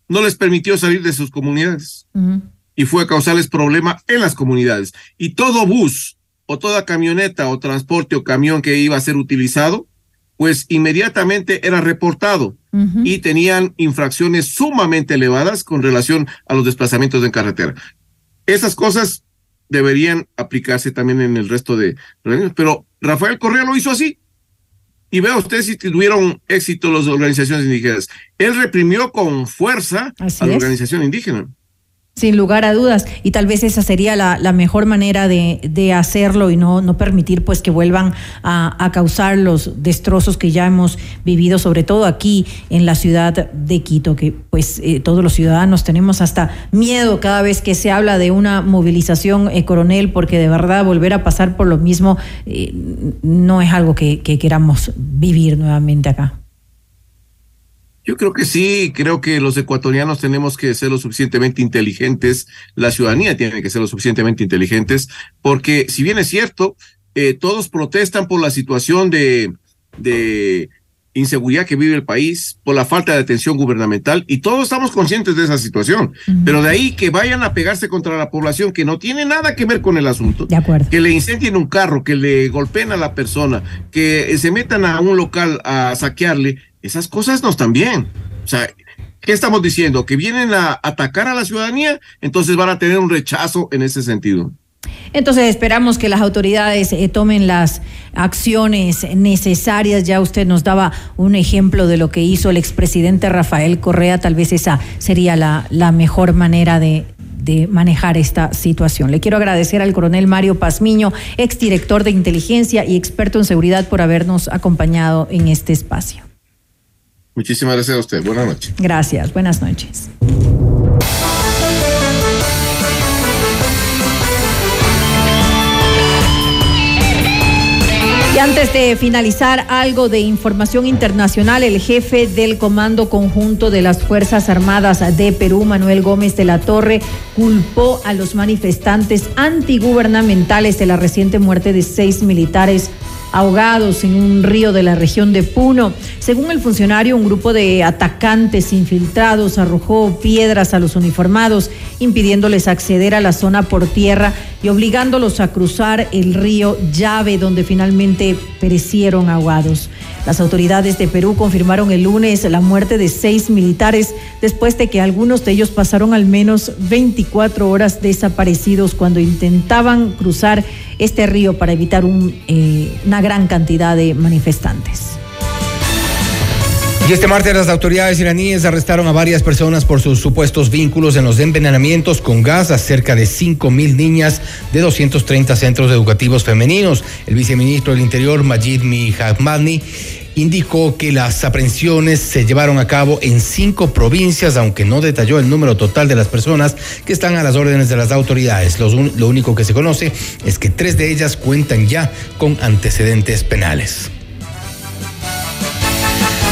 No les permitió salir de sus comunidades uh -huh. y fue a causarles problemas en las comunidades. Y todo bus o toda camioneta o transporte o camión que iba a ser utilizado, pues inmediatamente era reportado uh -huh. y tenían infracciones sumamente elevadas con relación a los desplazamientos en carretera. Esas cosas deberían aplicarse también en el resto de pero Rafael Correa lo hizo así. Y vea usted si tuvieron éxito las organizaciones indígenas. Él reprimió con fuerza Así a la es. organización indígena. Sin lugar a dudas. Y tal vez esa sería la, mejor manera de, hacerlo y no, permitir pues que vuelvan a, causar los destrozos que ya hemos vivido, sobre todo aquí en la ciudad de Quito, que pues eh, todos los ciudadanos tenemos hasta miedo cada vez que se habla de una movilización, eh, coronel, porque de verdad volver a pasar por lo mismo eh, no es algo que queramos vivir nuevamente acá. Yo creo que sí, creo que los ecuatorianos tenemos que ser lo suficientemente inteligentes, la ciudadanía tiene que ser lo suficientemente inteligentes, porque si bien es cierto, eh, todos protestan por la situación de, de inseguridad que vive el país, por la falta de atención gubernamental, y todos estamos conscientes de esa situación, uh -huh. pero de ahí que vayan a pegarse contra la población que no tiene nada que ver con el asunto, de acuerdo. que le incendien un carro, que le golpeen a la persona, que se metan a un local a saquearle, esas cosas no están bien. O sea, ¿qué estamos diciendo? Que vienen a atacar a la ciudadanía, entonces van a tener un rechazo en ese sentido. Entonces esperamos que las autoridades eh, tomen las acciones necesarias. Ya usted nos daba un ejemplo de lo que hizo el expresidente Rafael Correa. Tal vez esa sería la, mejor manera de, de manejar esta situación. Le quiero agradecer al coronel Mario Pazmiño, exdirector de inteligencia y experto en seguridad, por habernos acompañado en este espacio. Muchísimas gracias a usted. Buenas noches. Gracias. Buenas noches. Y antes de finalizar, algo de información internacional, el jefe del Comando Conjunto de las Fuerzas Armadas de Perú, Manuel Gómez de la Torre, culpó a los manifestantes antigubernamentales de la reciente muerte de seis militares ahogados en un río de la región de Puno. Según el funcionario, un grupo de atacantes infiltrados arrojó piedras a los uniformados, impidiéndoles acceder a la zona por tierra y obligándolos a cruzar el río Llave, donde finalmente perecieron ahogados. Las autoridades de Perú confirmaron el lunes la muerte de seis militares después de que algunos de ellos pasaron al menos 24 horas desaparecidos cuando intentaban cruzar este río para evitar eh, una gran cantidad de manifestantes. Y este martes las autoridades iraníes arrestaron a varias personas por sus supuestos vínculos en los envenenamientos con gas a cerca de 5 mil niñas de 230 centros educativos femeninos. El viceministro del Interior, Majid Mihamani, indicó que las aprehensiones se llevaron a cabo en cinco provincias, aunque no detalló el número total de las personas que están a las órdenes de las autoridades. Lo, único que se conoce es que tres de ellas cuentan ya con antecedentes penales.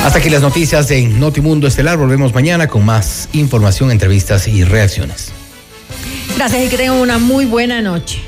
Hasta aquí las noticias de Notimundo Estelar. Volvemos mañana con más información, entrevistas y reacciones. Gracias y que tengan una muy buena noche.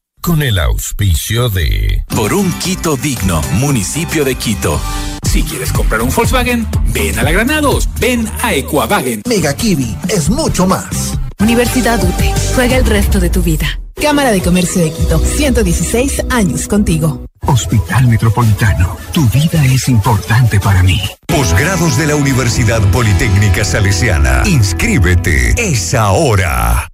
Con el auspicio de... Por un Quito digno, municipio de Quito. Si quieres comprar un Volkswagen, ven a la Granados, ven a Equavagen. Mega Kiwi es mucho más. Universidad UTE, juega el resto de tu vida. Cámara de Comercio de Quito, 116 años contigo. Hospital Metropolitano, tu vida es importante para mí. Posgrados de la Universidad Politécnica Salesiana. Inscríbete. Es ahora.